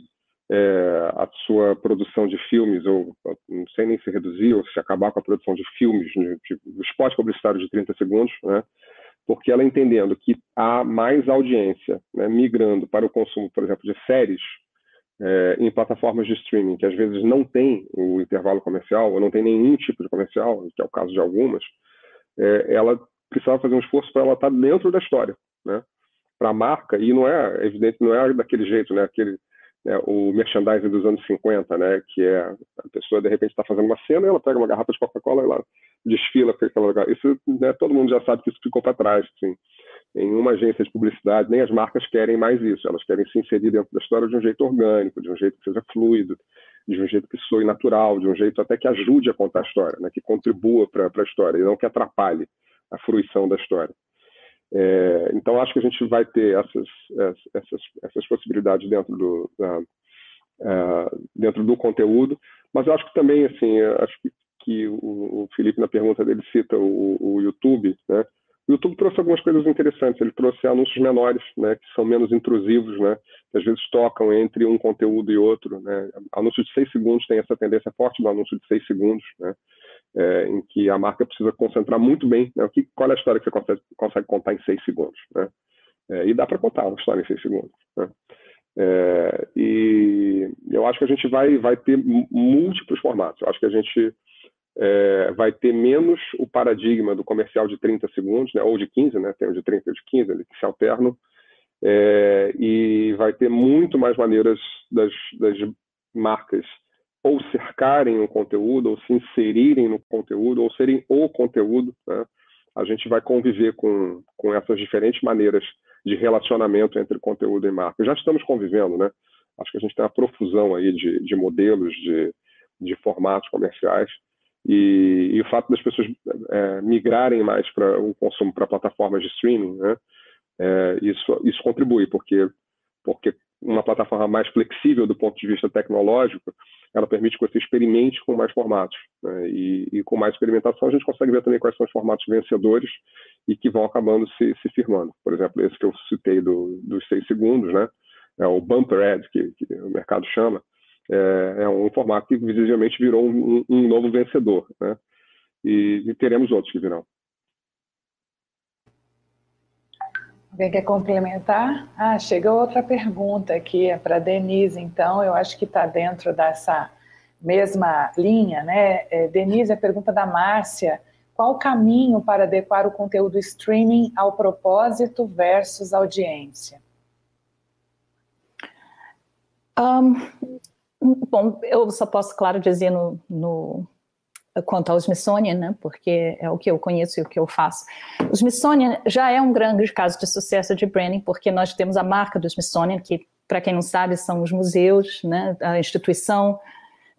é, a sua produção de filmes, ou não sei nem se reduzir, ou se acabar com a produção de filmes, de, de spot publicitário de 30 segundos, né? Porque ela entendendo que há mais audiência né, migrando para o consumo, por exemplo, de séries é, em plataformas de streaming, que às vezes não tem o intervalo comercial, ou não tem nenhum tipo de comercial, que é o caso de algumas, é, ela precisava fazer um esforço para ela estar dentro da história, né? Para a marca, e não é evidente, não é daquele jeito, né? Aquele, né, o merchandising dos anos 50, né, que é a pessoa de repente está fazendo uma cena e ela pega uma garrafa de Coca-Cola e lá desfila para aquele lugar. Isso, né, todo mundo já sabe que isso ficou para trás. Assim. Em uma agência de publicidade, nem as marcas querem mais isso. Elas querem se inserir dentro da história de um jeito orgânico, de um jeito que seja fluido, de um jeito que soe natural, de um jeito até que ajude a contar a história, né, que contribua para a história e não que atrapalhe a fruição da história. É, então, acho que a gente vai ter essas, essas, essas possibilidades dentro do, uh, dentro do conteúdo, mas acho que também, assim, acho que, que o, o, Felipe, na pergunta dele, cita o, o, YouTube, né? O YouTube trouxe algumas coisas interessantes, ele trouxe anúncios menores, né, que são menos intrusivos, né, que às vezes tocam entre um conteúdo e outro, né. Anúncio de seis segundos tem essa tendência forte do anúncio de seis segundos, né, é, em que a marca precisa concentrar muito bem né, o que, qual é a história que você consegue, consegue contar em seis segundos. Né? É, e dá para contar uma história em seis segundos. Né? É, e eu acho que a gente vai, vai ter múltiplos formatos. Eu acho que a gente é, vai ter menos o paradigma do comercial de 30 segundos, né, ou de 15, né, tem o de 30 e o de 15, que se alternam, é, e vai ter muito mais maneiras das, das marcas ou cercarem o conteúdo, ou se inserirem no conteúdo, ou serem o conteúdo. Né? A gente vai conviver com, com essas diferentes maneiras de relacionamento entre conteúdo e marca. Já estamos convivendo, né? Acho que a gente tem uma profusão aí de, de modelos, de, de formatos comerciais. E, e, o fato das pessoas é, migrarem mais para o consumo para plataformas de streaming, né? É, isso, isso contribui, porque, porque uma plataforma mais flexível do ponto de vista tecnológico, ela permite que você experimente com mais formatos. Né? E, e, com mais experimentação, a gente consegue ver também quais são os formatos vencedores e que vão acabando se, se firmando. Por exemplo, esse que eu citei do, dos seis segundos, né? é o bumper ad, que, que o mercado chama, é, é, um formato que visivelmente virou um, um novo vencedor. Né? E, e teremos outros que virão. Alguém quer complementar? Ah, chega outra pergunta aqui, é para Denise, então, eu acho que está dentro dessa mesma linha, né? É, Denise, a pergunta da Márcia, qual o caminho para adequar o conteúdo streaming ao propósito versus audiência? Um, bom, eu só posso, claro, dizer no, no quanto ao Smithsonian, né, porque é o que eu conheço e o que eu faço. O Smithsonian já é um grande caso de sucesso de branding, porque nós temos a marca do Smithsonian, que, para quem não sabe, são os museus, né, a instituição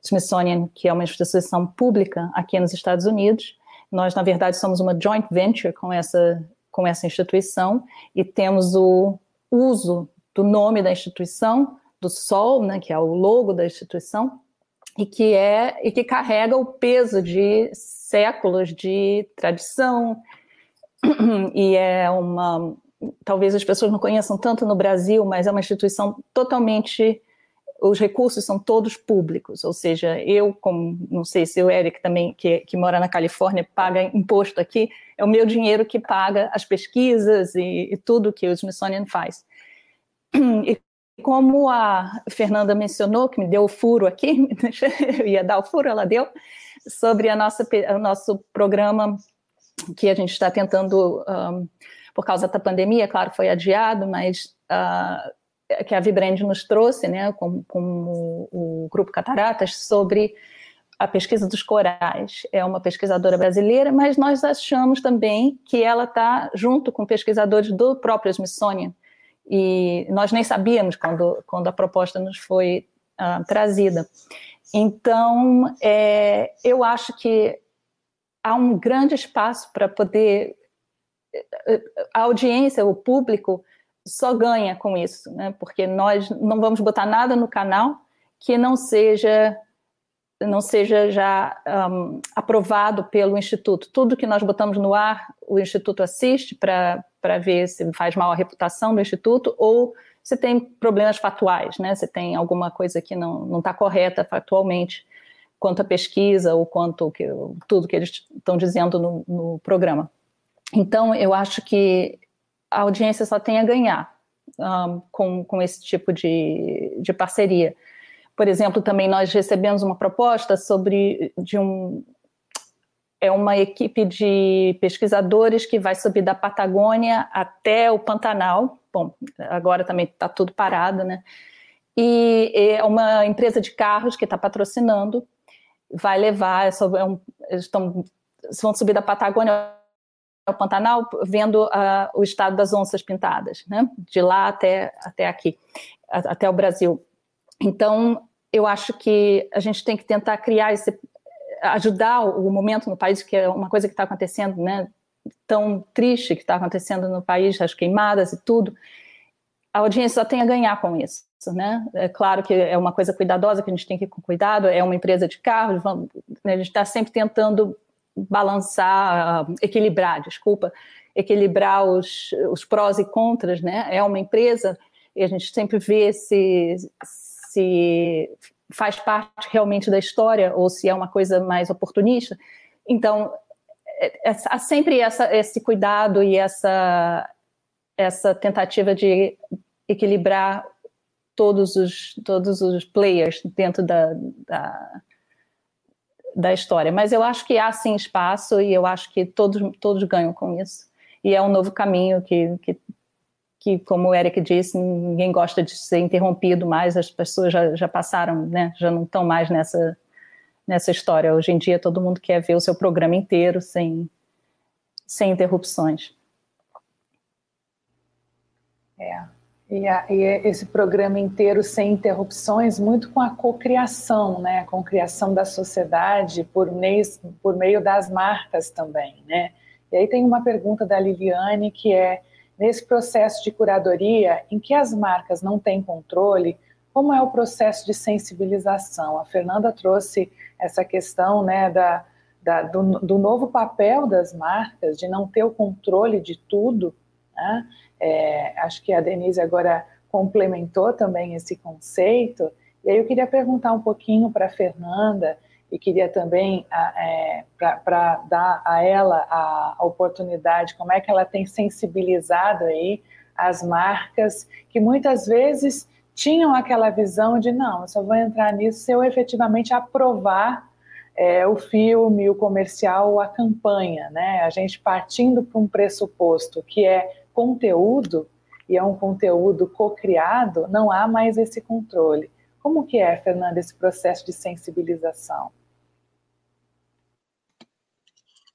Smithsonian, que é uma instituição pública aqui nos Estados Unidos. Nós, na verdade, somos uma joint venture com essa, com essa instituição e temos o uso do nome da instituição, do sol, né, que é o logo da instituição, e que é e que carrega o peso de séculos de tradição [CLEARS THROAT] e é uma talvez as pessoas não conheçam tanto no Brasil, mas é uma instituição totalmente os recursos são todos públicos, ou seja, eu, como não sei se o Eric também, que, que mora na Califórnia, paga imposto aqui, é o meu dinheiro que paga as pesquisas e, e tudo que o Smithsonian faz. [CLEARS THROAT] E como a Fernanda mencionou, que me deu o furo aqui, [LAUGHS] eu ia dar o furo, ela deu, sobre a nossa, o nosso programa que a gente está tentando, um, por causa da pandemia, claro, foi adiado, mas uh, que a Vibrand nos trouxe, né, com, com o, o Grupo Cataratas, sobre a pesquisa dos corais. É uma pesquisadora brasileira, mas nós achamos também que ela está junto com pesquisadores do próprio Smithsonian, e nós nem sabíamos quando, quando a proposta nos foi uh, trazida. Então, é, eu acho que há um grande espaço para poder. A audiência, o público, só ganha com isso, né? porque nós não vamos botar nada no canal que não seja não seja já um, aprovado pelo Instituto. Tudo que nós botamos no ar, o Instituto assiste para ver se faz mal a reputação do Instituto ou se tem problemas fatuais, né? se tem alguma coisa que não está correta factualmente quanto à pesquisa ou quanto que, tudo que eles estão dizendo no, no programa. Então, eu acho que a audiência só tem a ganhar um, com, com esse tipo de, de parceria. Por exemplo, também nós recebemos uma proposta sobre de um é uma equipe de pesquisadores que vai subir da Patagônia até o Pantanal. Bom, agora também está tudo parado, né? E é uma empresa de carros que está patrocinando, vai levar, é é um, eles estão, vão subir da Patagônia ao Pantanal, vendo uh, o estado das onças pintadas, né? De lá até, até aqui, até o Brasil. Então, eu acho que a gente tem que tentar criar esse, ajudar o momento no país, que é uma coisa que está acontecendo, né? Tão triste que está acontecendo no país, as queimadas e tudo. A audiência só tem a ganhar com isso, né? É claro que é uma coisa cuidadosa que a gente tem que ir com cuidado. É uma empresa de carros, vamos, né? a gente está sempre tentando balançar, equilibrar, desculpa, equilibrar os, os prós e contras, né? É uma empresa e a gente sempre vê se se faz parte realmente da história ou se é uma coisa mais oportunista. Então, é, é, há sempre essa, esse cuidado e essa, essa tentativa de equilibrar todos os, todos os players dentro da, da, da história. Mas eu acho que há sim espaço e eu acho que todos, todos ganham com isso. E é um novo caminho que, que que, como o Eric disse, ninguém gosta de ser interrompido mais, as pessoas já, já passaram, né, já não estão mais nessa, nessa história. Hoje em dia, todo mundo quer ver o seu programa inteiro sem, sem interrupções. É. E, a, e, esse programa inteiro sem interrupções, muito com a cocriação, né, com a criação da sociedade por meio, por meio das marcas também, né. E aí tem uma pergunta da Liliane que é nesse processo de curadoria em que as marcas não têm controle, como é o processo de sensibilização? A Fernanda trouxe essa questão né, da, da do, do, novo papel das marcas, de não ter o controle de tudo. Né? É, acho que a Denise agora complementou também esse conceito. E aí eu queria perguntar um pouquinho para a Fernanda e queria também é, para dar a ela a, a, oportunidade, como é que ela tem sensibilizado aí as marcas que muitas vezes tinham aquela visão de não, eu só vou entrar nisso se eu efetivamente aprovar é, o filme, o comercial, a campanha, né? A gente partindo para um pressuposto que é conteúdo e é um conteúdo co-criado, não há mais esse controle. Como que é, Fernanda, esse processo de sensibilização?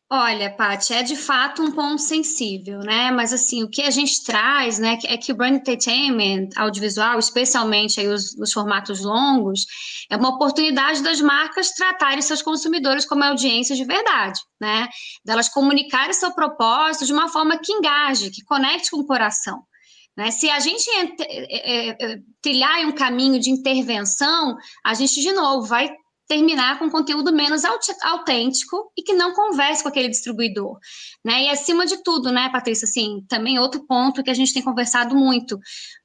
Olha, Paty, é de fato um ponto sensível, né? Mas assim, o que a gente traz, né, é que o brand entertainment audiovisual, especialmente aí os, os formatos longos, é uma oportunidade das marcas tratarem seus consumidores como audiência de verdade, né? Delas comunicarem seu propósito de uma forma que engaje, que conecte com o coração. Né? Se a gente é, é, é, trilhar um caminho de intervenção, a gente, de novo, vai terminar com conteúdo menos autêntico e que não converse com aquele distribuidor, né? E acima de tudo, né, Patrícia, assim, também outro ponto que a gente tem conversado muito,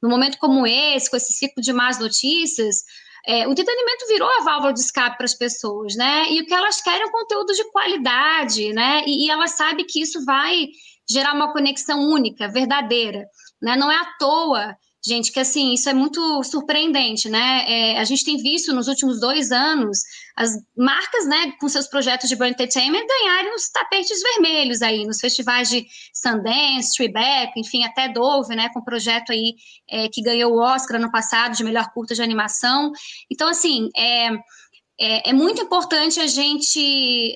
no momento como esse, com esse ciclo de más notícias, é, o entretenimento virou a válvula de escape para as pessoas, né? E o que elas querem é um conteúdo de qualidade, né? E, e elas sabem que isso vai gerar uma conexão única, verdadeira, né? Não é à toa gente, que assim, isso é muito surpreendente, né? É, a gente tem visto nos últimos dois anos as marcas, né, com seus projetos de brand entertainment ganharem os tapetes vermelhos aí, nos festivais de Sundance, Tribeca, enfim, até Dove, né, com o projeto aí é, que ganhou o Oscar no passado de melhor curta de animação. Então, assim, é é, é, muito importante a gente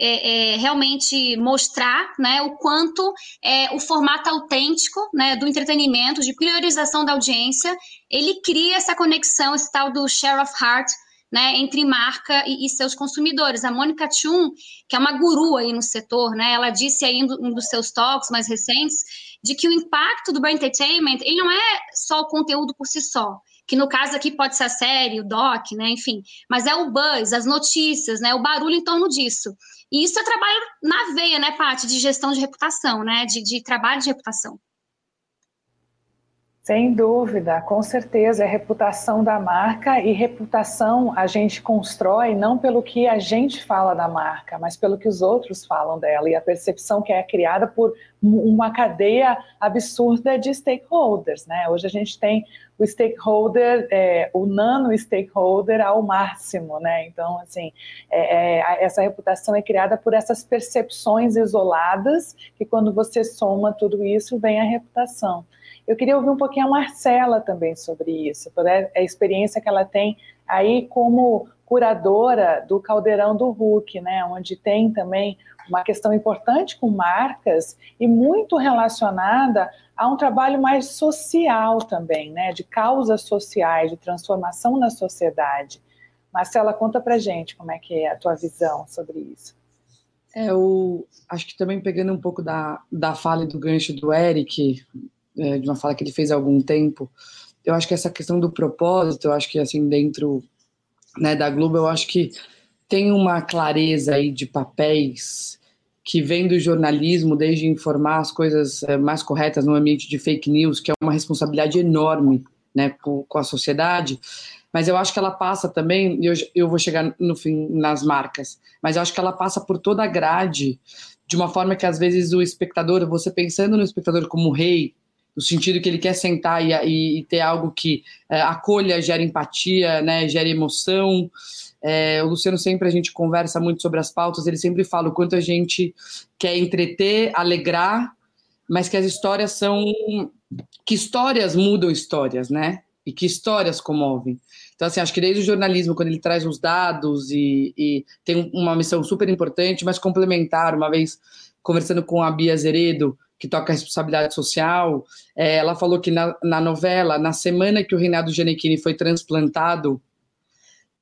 é, é, realmente mostrar né, o quanto é, o formato autêntico né, do entretenimento, de priorização da audiência, ele cria essa conexão, esse tal do share of heart, né, entre marca e, e, seus consumidores. A Mônica Chun, que é uma guru aí no setor, né, ela disse aí em um dos seus talks mais recentes, de que o impacto do brand entertainment, ele não é só o conteúdo por si só, que no caso aqui pode ser a série, o doc, né, enfim, mas é o buzz, as notícias, né, o barulho em torno disso. E isso é trabalho na veia, né, Paty, de gestão de reputação, né, de, de trabalho de reputação. Sem dúvida, com certeza, é reputação da marca e reputação a gente constrói não pelo que a gente fala da marca, mas pelo que os outros falam dela e a percepção que é criada por uma cadeia absurda de stakeholders, né? Hoje a gente tem o stakeholder, é, o nano stakeholder ao máximo, né? Então, assim, é, é, essa reputação é criada por essas percepções isoladas que quando você soma tudo isso vem a reputação. Eu queria ouvir um pouquinho a Marcela também sobre isso, por a experiência que ela tem aí como curadora do Caldeirão do Hulk, né, onde tem também uma questão importante com marcas e muito relacionada a um trabalho mais social também, né, de causas sociais, de transformação na sociedade. Marcela, conta pra gente como é que é a tua visão sobre isso. É, eu acho que também pegando um pouco da, da fala e do gancho do Eric, é, de uma fala que ele fez há algum tempo, eu acho que essa questão do propósito, eu acho que assim, dentro né, da Globo, eu acho que tem uma clareza aí de papéis que vem do jornalismo, desde informar as coisas é, mais corretas no ambiente de fake news, que é uma responsabilidade enorme né, com, a sociedade, mas eu acho que ela passa também, eu, eu vou chegar no fim nas marcas, mas eu acho que ela passa por toda a grade, de uma forma que às vezes o espectador, você pensando no espectador como rei, no sentido que ele quer sentar e, e, ter algo que é, acolha, gera empatia, né, gera emoção. É, o Luciano sempre a gente conversa muito sobre as pautas, ele sempre fala o quanto a gente quer entreter, alegrar, mas que as histórias são que histórias mudam histórias, né? E que histórias comovem. Então, assim, acho que desde o jornalismo, quando ele traz os dados e, e tem uma missão super importante, mas complementar, uma vez conversando com a Bia Zeredo, que toca responsabilidade social, é, ela falou que na, na, novela, na semana que o Reinaldo Giannichini foi transplantado,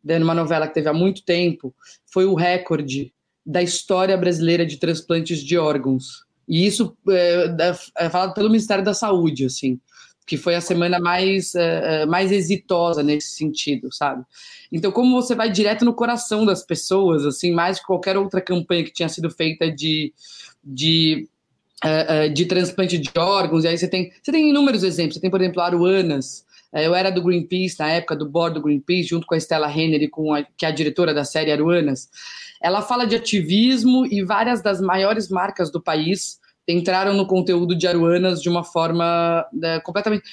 dando uma novela que teve há muito tempo, foi o recorde da história brasileira de transplantes de órgãos. E isso é, é falado pelo Ministério da Saúde, assim, que foi a semana mais, é, é, mais exitosa nesse sentido, sabe? Então, como você vai direto no coração das pessoas, assim, mais que qualquer outra campanha que tinha sido feita de, de uh, uh, de transplante de órgãos, e aí você tem, você tem inúmeros exemplos. Você tem, por exemplo, Aruanas. Uh, eu era do Greenpeace, na época do board do Greenpeace, junto com a Stella Henry, com a, que é a diretora da série Aruanas. Ela fala de ativismo e várias das maiores marcas do país entraram no conteúdo de Aruanas de uma forma né, completamente.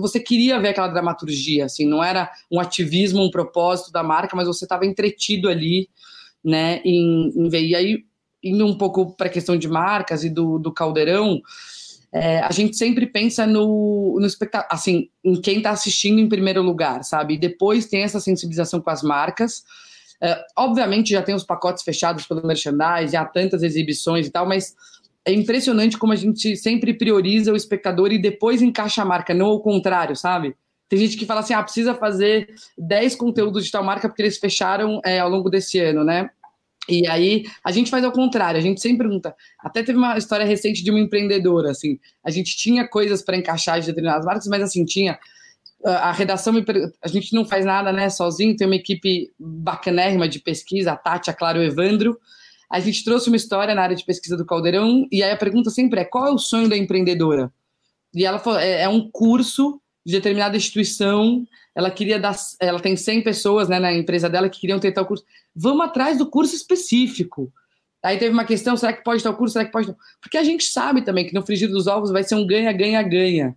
Você queria ver aquela dramaturgia, assim, não era um ativismo, um propósito da marca, mas você estava entretido ali, né, em, em ver. E aí indo um pouco para a questão de marcas e do, do caldeirão, é, a gente sempre pensa no, no espectador, assim, em quem está assistindo em primeiro lugar, sabe? E depois tem essa sensibilização com as marcas. É, obviamente já tem os pacotes fechados pelo merchandising, há tantas exibições e tal, mas é impressionante como a gente sempre prioriza o espectador e depois encaixa a marca, não ao contrário, sabe? Tem gente que fala assim, ah, precisa fazer 10 conteúdos de tal marca porque eles fecharam é, ao longo desse ano, né? E aí a gente faz ao contrário, a gente sempre pergunta. Até teve uma história recente de uma empreendedora, assim. A gente tinha coisas para encaixar de determinadas marcas, mas assim, tinha. A redação, a gente não faz nada né, sozinho, tem uma equipe bacanérrima de pesquisa, a Tati, a Clara o Evandro. A gente trouxe uma história na área de pesquisa do Caldeirão, e aí a pergunta sempre é: qual é o sonho da empreendedora? E ela falou: é, é um curso de determinada instituição, ela queria dar, ela tem 100 pessoas né, na empresa dela que queriam ter tal curso. Vamos atrás do curso específico. Aí teve uma questão, será que pode tal curso, será que pode Porque a gente sabe também que no frigir dos ovos vai ser um ganha, ganha, ganha.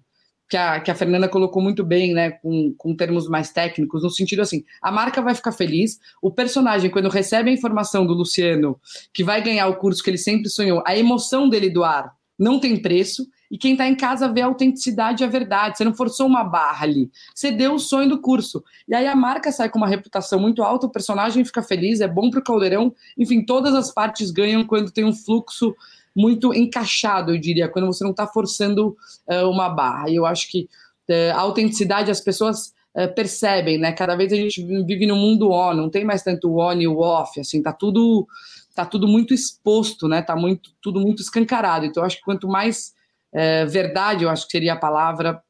que a, que a Fernanda colocou muito bem, né, com, com termos mais técnicos, no sentido assim, a marca vai ficar feliz, o personagem, quando recebe a informação do Luciano que vai ganhar o curso que ele sempre sonhou, a emoção dele doar não tem preço, e quem está em casa vê a autenticidade e a verdade. Você não forçou uma barra ali. Você deu o sonho do curso. E aí a marca sai com uma reputação muito alta, o personagem fica feliz, é bom para o caldeirão. Enfim, todas as partes ganham quando tem um fluxo muito encaixado, eu diria, quando você não está forçando uh, uma barra. E eu acho que uh, a autenticidade as pessoas uh, percebem, né? Cada vez a gente vive no mundo on, não tem mais tanto o on e o off, assim, tá tudo tá tudo muito exposto, né? Tá muito tudo muito escancarado. Então eu acho que quanto mais verdade, eu acho que seria a palavra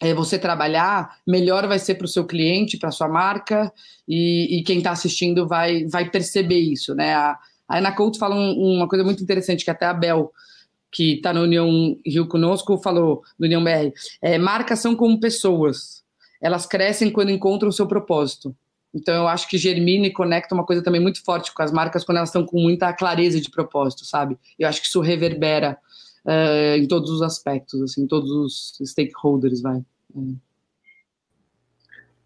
é, você trabalhar, melhor vai ser para o seu cliente, para a sua marca, e, e quem está assistindo vai, vai perceber isso, né? A, a Ana Couto fala um, uma coisa muito interessante, que até a Bel, que está na União Rio conosco, falou, do União BR, é, marcas são como pessoas, elas crescem quando encontram o seu propósito. Então, eu acho que germina e conecta uma coisa também muito forte com as marcas quando elas estão com muita clareza de propósito, sabe? Eu acho que isso reverbera uh, em todos os aspectos, assim, todos os stakeholders, vai. É.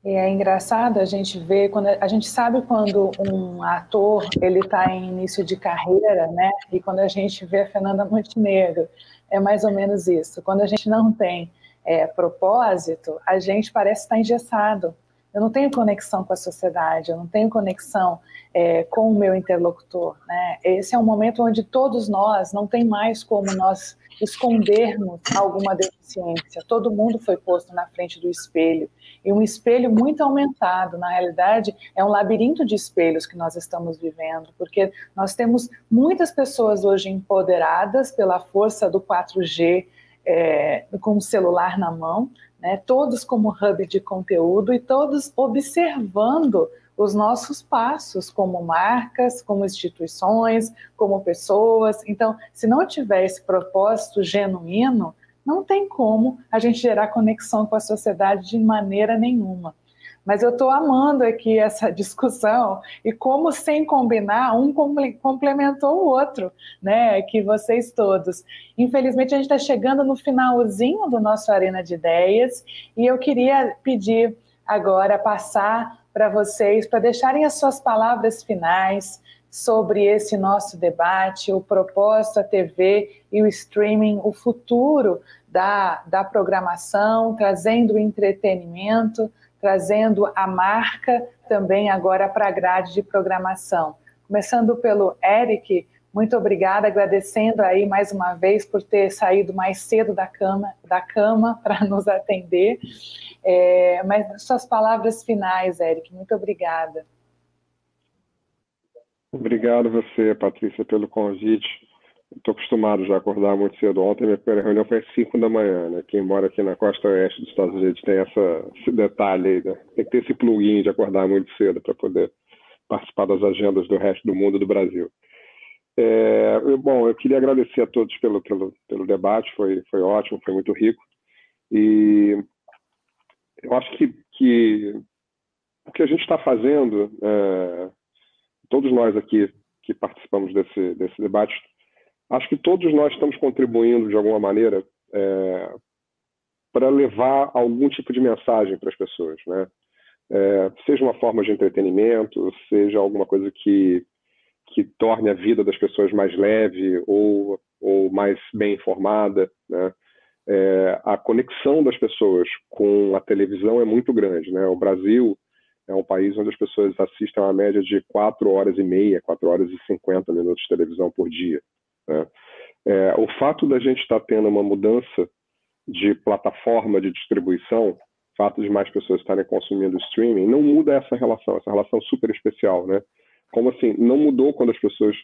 É engraçado a gente ver quando a gente sabe quando um ator ele está em início de carreira, né? E quando a gente vê a Fernanda Montenegro é mais ou menos isso. Quando a gente não tem é, propósito, a gente parece estar engessado. Eu não tenho conexão com a sociedade, eu não tenho conexão é, com o meu interlocutor. Né? Esse é um momento onde todos nós não tem mais como nós escondermos alguma deficiência. Todo mundo foi posto na frente do espelho e um espelho muito aumentado. Na realidade, é um labirinto de espelhos que nós estamos vivendo, porque nós temos muitas pessoas hoje empoderadas pela força do 4G, é, com o celular na mão, né, todos como hub de conteúdo e todos observando os nossos passos como marcas, como instituições, como pessoas. Então, se não tiver esse propósito genuíno, não tem como a gente gerar conexão com a sociedade de maneira nenhuma. Mas eu estou amando aqui essa [LAUGHS] discussão e como sem combinar, um complementou o outro, né? Que vocês todos. Infelizmente, a gente está chegando no finalzinho do nosso Arena de Ideias e eu queria pedir agora, passar para vocês, para deixarem as suas palavras finais sobre esse nosso debate, o propósito, a TV e o streaming, o futuro da, da programação, trazendo entretenimento, trazendo a marca também agora para a grade de programação. Começando pelo Eric, muito obrigada, agradecendo aí mais uma vez por ter saído mais cedo da cama, da cama [LAUGHS] para nos atender. É, mas suas palavras finais, Eric, muito obrigada. Obrigado você, Patrícia, pelo convite. Estou acostumado já a acordar muito cedo. Ontem minha primeira reunião foi às 5 da manhã, né? Quem mora aqui na costa oeste dos Estados Unidos tem essa, esse detalhe aí, né? Tem que ter esse plugin de acordar muito cedo para poder participar das agendas do resto do mundo do Brasil. É, bom, eu queria agradecer a todos pelo, pelo, pelo debate, foi, foi ótimo, foi muito rico. E eu acho que, que o que a gente está fazendo, é, todos nós aqui que participamos desse, desse debate, acho que todos nós estamos contribuindo de alguma maneira é, para levar algum tipo de mensagem para as pessoas, né? É, seja uma forma de entretenimento, seja alguma coisa que que torne a vida das pessoas mais leve ou, ou mais bem informada, né? é, a conexão das pessoas com a televisão é muito grande. Né? O Brasil é um país onde as pessoas assistem uma média de 4 horas e meia, 4 horas e 50 minutos de televisão por dia. Né? É, o fato da gente estar tá tendo uma mudança de plataforma de distribuição, fato de mais pessoas estarem consumindo streaming, não muda essa relação, essa relação super especial. Né? Como assim? Não mudou quando as pessoas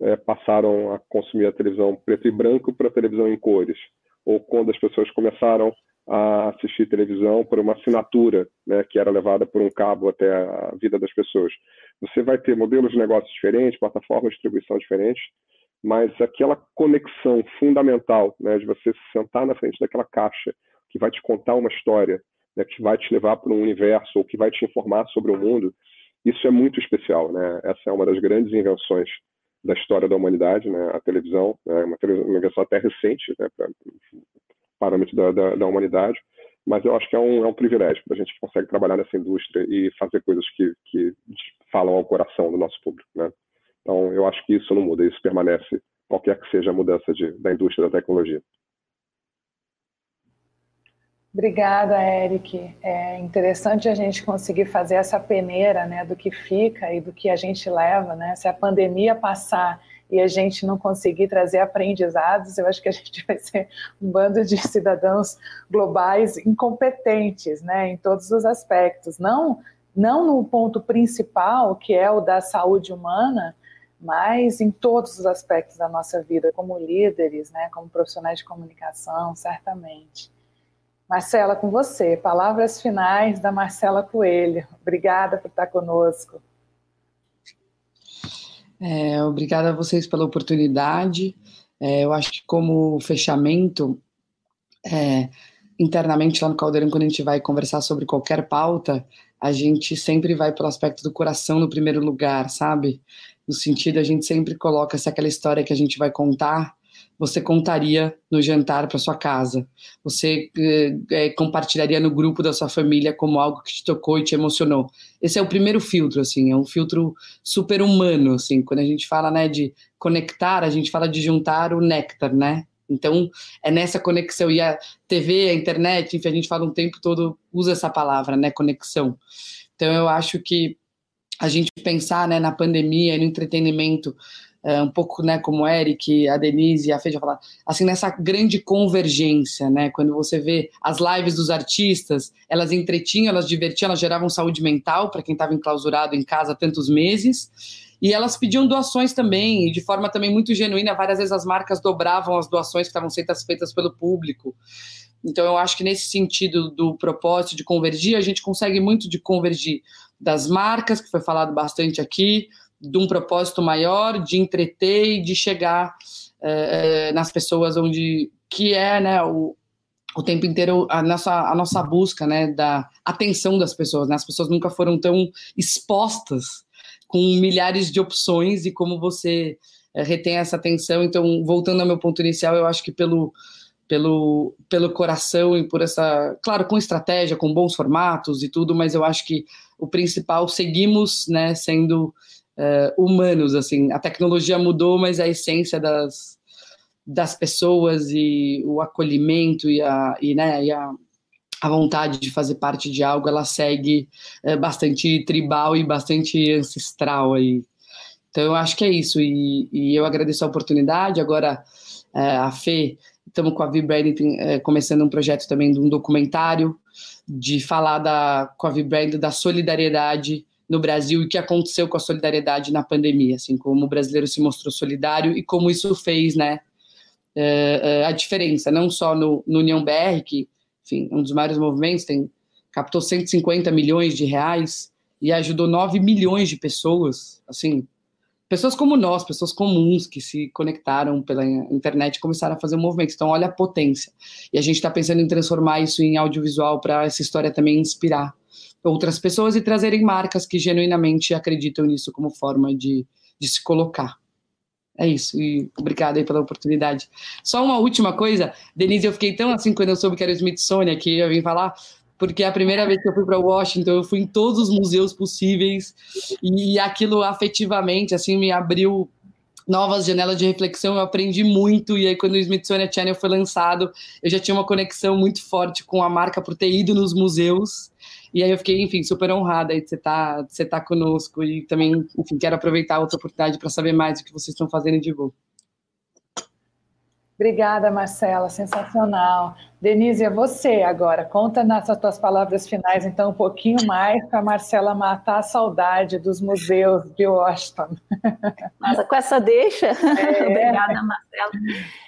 é, passaram a consumir a televisão preto e branco para a televisão em cores ou quando as pessoas começaram a assistir televisão por uma assinatura, né, que era levada por um cabo até a vida das pessoas. Você vai ter modelos de negócios diferentes, plataformas de distribuição diferentes, mas aquela conexão fundamental, né, de você se sentar na frente daquela caixa que vai te contar uma história, né, que vai te levar para um universo ou que vai te informar sobre o mundo, isso é muito especial, né? Essa é uma das grandes invenções da história da humanidade, né? A televisão é uma, invenção até recente, né? Para parâmetro da, da, da, humanidade. mas eu acho que é um, é um privilégio para a gente consegue trabalhar nessa indústria e fazer coisas que, que falam ao coração do nosso público, né? Então, eu acho que isso não muda, isso permanece, qualquer que seja a mudança de, da indústria da tecnologia. Obrigada, Eric. É interessante a gente conseguir fazer essa peneira né, do que fica e do que a gente leva. Né? Se a pandemia passar e a gente não conseguir trazer aprendizados, eu acho que a [LAUGHS] gente vai ser um bando de cidadãos globais incompetentes né, em todos os aspectos. Não, não no ponto principal, que é o da saúde humana, mas em todos os aspectos da nossa vida, como líderes, né, como profissionais de comunicação, certamente. Marcela, com você. Palavras finais da Marcela Coelho. Obrigada por estar conosco. É, obrigada a vocês pela oportunidade. É, eu acho que como fechamento, é, internamente lá no Caldeirão, quando a gente vai conversar sobre qualquer pauta, a gente sempre vai pelo aspecto do coração no primeiro lugar, sabe? No sentido, a gente sempre coloca se aquela história que a gente vai contar você contaria no jantar para sua casa? Você é, compartilharia no grupo da sua família como algo que te tocou e te emocionou? Esse é o primeiro filtro, assim, é um filtro super humano, assim. Quando a gente fala, né, de conectar, a gente fala de juntar o néctar, né? Então, é nessa conexão. E a TV, a internet, enfim, a gente fala um tempo todo, usa essa palavra, né? Conexão. Então, eu acho que a gente pensar né, na pandemia no entretenimento é, um pouco, né, como o Eric, a Denise e a Fê falaram, assim, nessa grande convergência, né, quando você vê as lives dos artistas, elas entretinham, elas divertiam, elas geravam saúde mental para quem estava enclausurado em casa há tantos meses, e elas pediam doações também, e de forma também muito genuína, várias vezes as marcas dobravam as doações que estavam sendo feitas pelo público. Então, eu acho que nesse sentido do propósito de convergir, a gente consegue muito de convergir das marcas, que foi falado bastante aqui, de um propósito maior, de entreter e de chegar é, nas pessoas onde que é né, o, o tempo inteiro a nossa, a nossa busca né, da atenção das pessoas. Né? As pessoas nunca foram tão expostas com milhares de opções e como você é, retém essa atenção. Então, voltando ao meu ponto inicial, eu acho que pelo, pelo, pelo coração e por essa, claro, com estratégia, com bons formatos e tudo, mas eu acho que o principal, seguimos né, sendo uh, humanos, assim. A tecnologia mudou, mas a essência das, das pessoas e o acolhimento e a, e, né, e a, a vontade de fazer parte de algo, ela segue uh, bastante tribal e bastante ancestral aí. Então eu acho que é isso e, e eu agradeço a oportunidade. Agora uh, a Fê, estamos com a Vibranding começando um projeto também de um documentário de falar da, com a Vibrand da solidariedade no Brasil e o que aconteceu com a solidariedade na pandemia, assim, como o brasileiro se mostrou solidário e como isso fez, né, uh, uh, a diferença, não só no, no União BR, que, enfim, um dos maiores movimentos, tem, captou 150 milhões de reais e ajudou 9 milhões de pessoas, assim, pessoas como nós, pessoas comuns que se conectaram pela internet começaram a fazer um movimento. Então, olha a potência. E a gente está pensando em transformar isso em audiovisual para essa história também inspirar outras pessoas e trazerem marcas que genuinamente acreditam nisso como forma de, de se colocar. É isso, e obrigado aí pela oportunidade. Só uma última coisa, Denise, eu fiquei tão assim quando eu soube que era o Smithsonian que eu vim falar, porque é a primeira vez que eu fui para Washington, eu fui em todos os museus possíveis. E aquilo afetivamente assim me abriu novas janelas de reflexão, eu aprendi muito, e aí quando o Smithsonian Channel foi lançado, eu já tinha uma conexão muito forte com a marca por ter ido nos museus, e aí eu fiquei, enfim, super honrada de você estar tá, você tá conosco, e também, enfim, quero aproveitar a outra oportunidade para saber mais do que vocês estão fazendo de bom. Obrigada, Marcela, sensacional. Denise, é você agora. Conta nas tuas palavras finais, então, um pouquinho mais para a Marcela matar a saudade dos museus de Washington. Nossa, com essa deixa. É. [LAUGHS] Obrigada, Marcela.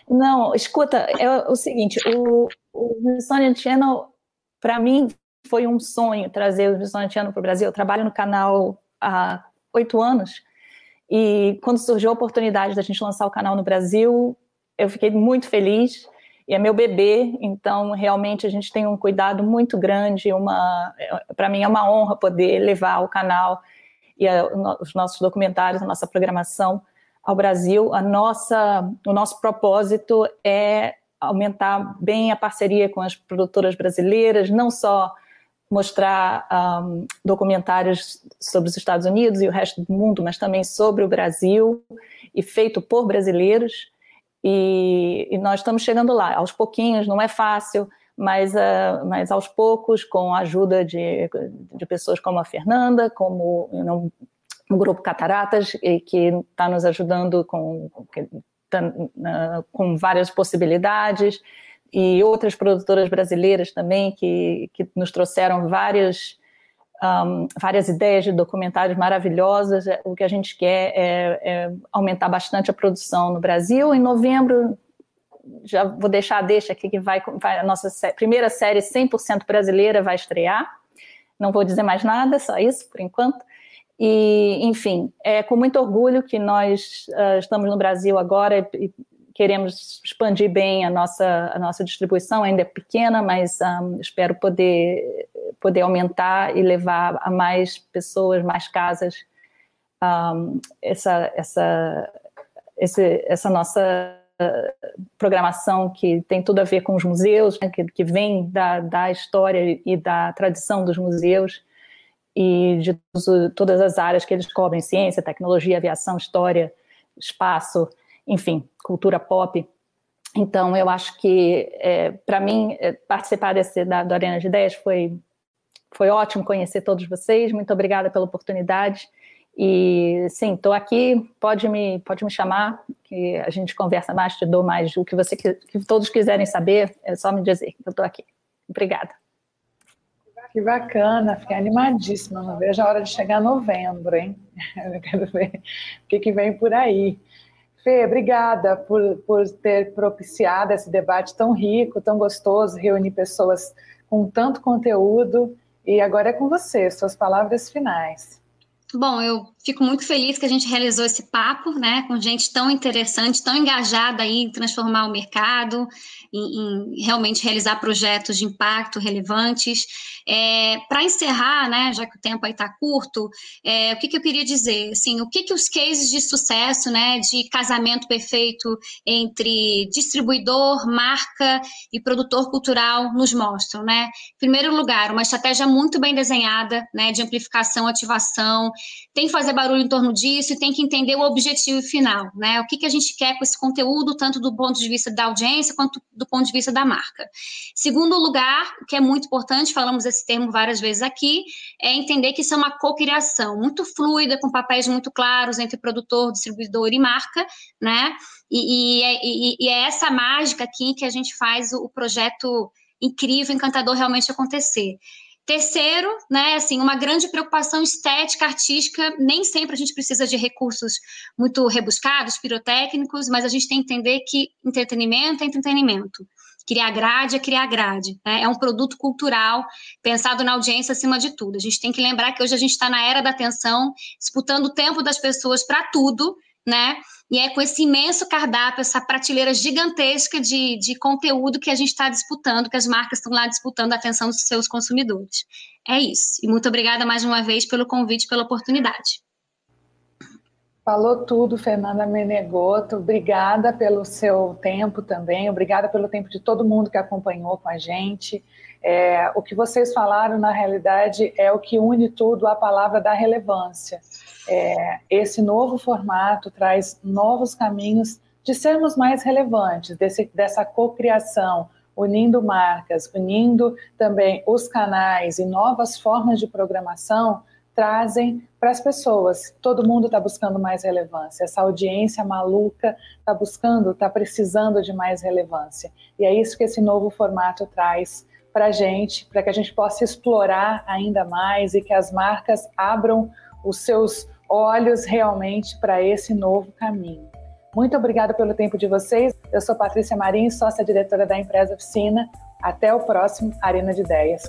Não, escuta, é o seguinte: o, o Smithsonian Channel, para mim, foi um sonho trazer o Smithsonian Channel para o Brasil. Eu trabalho no canal há oito anos. E quando surgiu a oportunidade da gente lançar o canal no Brasil, eu fiquei muito feliz e é meu bebê, então realmente a gente tem um cuidado muito grande, uma para mim é uma honra poder levar o canal e a, os nossos documentários, a nossa programação ao Brasil. A nossa, o nosso propósito é aumentar bem a parceria com as produtoras brasileiras, não só mostrar um, documentários sobre os Estados Unidos e o resto do mundo, mas também sobre o Brasil e feito por brasileiros. E, e nós estamos chegando lá, aos pouquinhos, não é fácil, mas, uh, mas aos poucos, com a ajuda de, de pessoas como a Fernanda, como o grupo Cataratas, que está nos ajudando com, tá, com várias possibilidades, e outras produtoras brasileiras também que, que nos trouxeram várias, um, várias ideias de documentários maravilhosas. O que a gente quer é, é, aumentar bastante a produção no Brasil. Em novembro, já vou deixar deixa aqui que vai, vai a nossa sé primeira série 100% brasileira vai estrear. Não vou dizer mais nada, só isso por enquanto. E, enfim, é com muito orgulho que nós uh, estamos no Brasil agora e queremos expandir bem a nossa, a nossa distribuição, ainda é pequena, mas um, espero poder, poder aumentar e levar a mais pessoas, mais casas, um, essa, essa, esse, essa nossa programação que tem tudo a ver com os museus, né, que, que vem da, da história e da tradição dos museus, e de todas as áreas que eles cobrem, ciência, tecnologia, aviação, história, espaço, enfim, cultura pop. Então, eu acho que, é, para mim, é, participar desse, da, da Arena de Ideias foi, foi ótimo conhecer todos vocês. Muito obrigada pela oportunidade. E, sim, estou aqui, pode me, pode me chamar, que a gente conversa mais, te dou mais o que, você, que todos quiserem saber, é só me dizer, eu estou aqui. Obrigada. Que bacana, fiquei animadíssima. Não vejo a hora de chegar novembro, hein? [LAUGHS] Eu quero ver o que, que vem por aí. Fê, obrigada por, por ter propiciado esse debate tão rico, tão gostoso, reunir pessoas com tanto conteúdo. E agora é com você, suas palavras finais. Bom, eu fico muito feliz que a gente realizou esse papo, né, com gente tão interessante, tão engajada aí em transformar o mercado, em, em realmente realizar projetos de impacto relevantes. É, Para encerrar, né, já que o tempo aí está curto, é, o que, que, eu queria dizer? Assim, o que, que os cases de sucesso, né, de casamento perfeito entre distribuidor, marca e produtor cultural nos mostram, né? Em primeiro lugar, uma estratégia muito bem desenhada, né, de amplificação, ativação, tem que fazer barulho em torno disso e tem que entender o objetivo final, né? O que, que a gente quer com esse conteúdo, tanto do ponto de vista da audiência quanto do ponto de vista da marca. Segundo lugar, que é muito importante, falamos esse termo várias vezes aqui, é entender que isso é uma cocriação muito fluida, com papéis muito claros entre produtor, distribuidor e marca, né? E, e, é, e, e é essa mágica aqui que a gente faz o, o projeto incrível, encantador realmente acontecer. Terceiro, né, assim, uma grande preocupação estética, artística, nem sempre a gente precisa de recursos muito rebuscados, pirotécnicos, mas a gente tem que entender que entretenimento é entretenimento. Criar grade é criar grade. Né? É um produto cultural pensado na audiência acima de tudo. A gente tem que lembrar que hoje a gente está na era da atenção, disputando o tempo das pessoas para tudo, né? E é com esse imenso cardápio, essa prateleira gigantesca de, de conteúdo que a gente está disputando, que as marcas estão lá disputando a atenção dos seus consumidores. É isso. E muito obrigada mais uma vez pelo convite, pela oportunidade. Falou tudo, Fernanda Menegoto. Obrigada pelo seu tempo também. Obrigada pelo tempo de todo mundo que acompanhou com a gente. É, o que vocês falaram, na realidade, é o que une tudo a palavra da relevância. É, esse novo formato traz novos caminhos de sermos mais relevantes, desse, dessa cocriação, unindo marcas, unindo também os canais e novas formas de programação, trazem para as pessoas. Todo mundo está buscando mais relevância. Essa audiência maluca está buscando, está precisando de mais relevância. E é isso que esse novo formato traz para a gente, para que a gente possa explorar ainda mais e que as marcas abram os seus olhos realmente para esse novo caminho. Muito obrigada pelo tempo de vocês. Eu sou Patrícia Marim, sócia diretora da empresa Oficina. Até o próximo Arena de Ideias.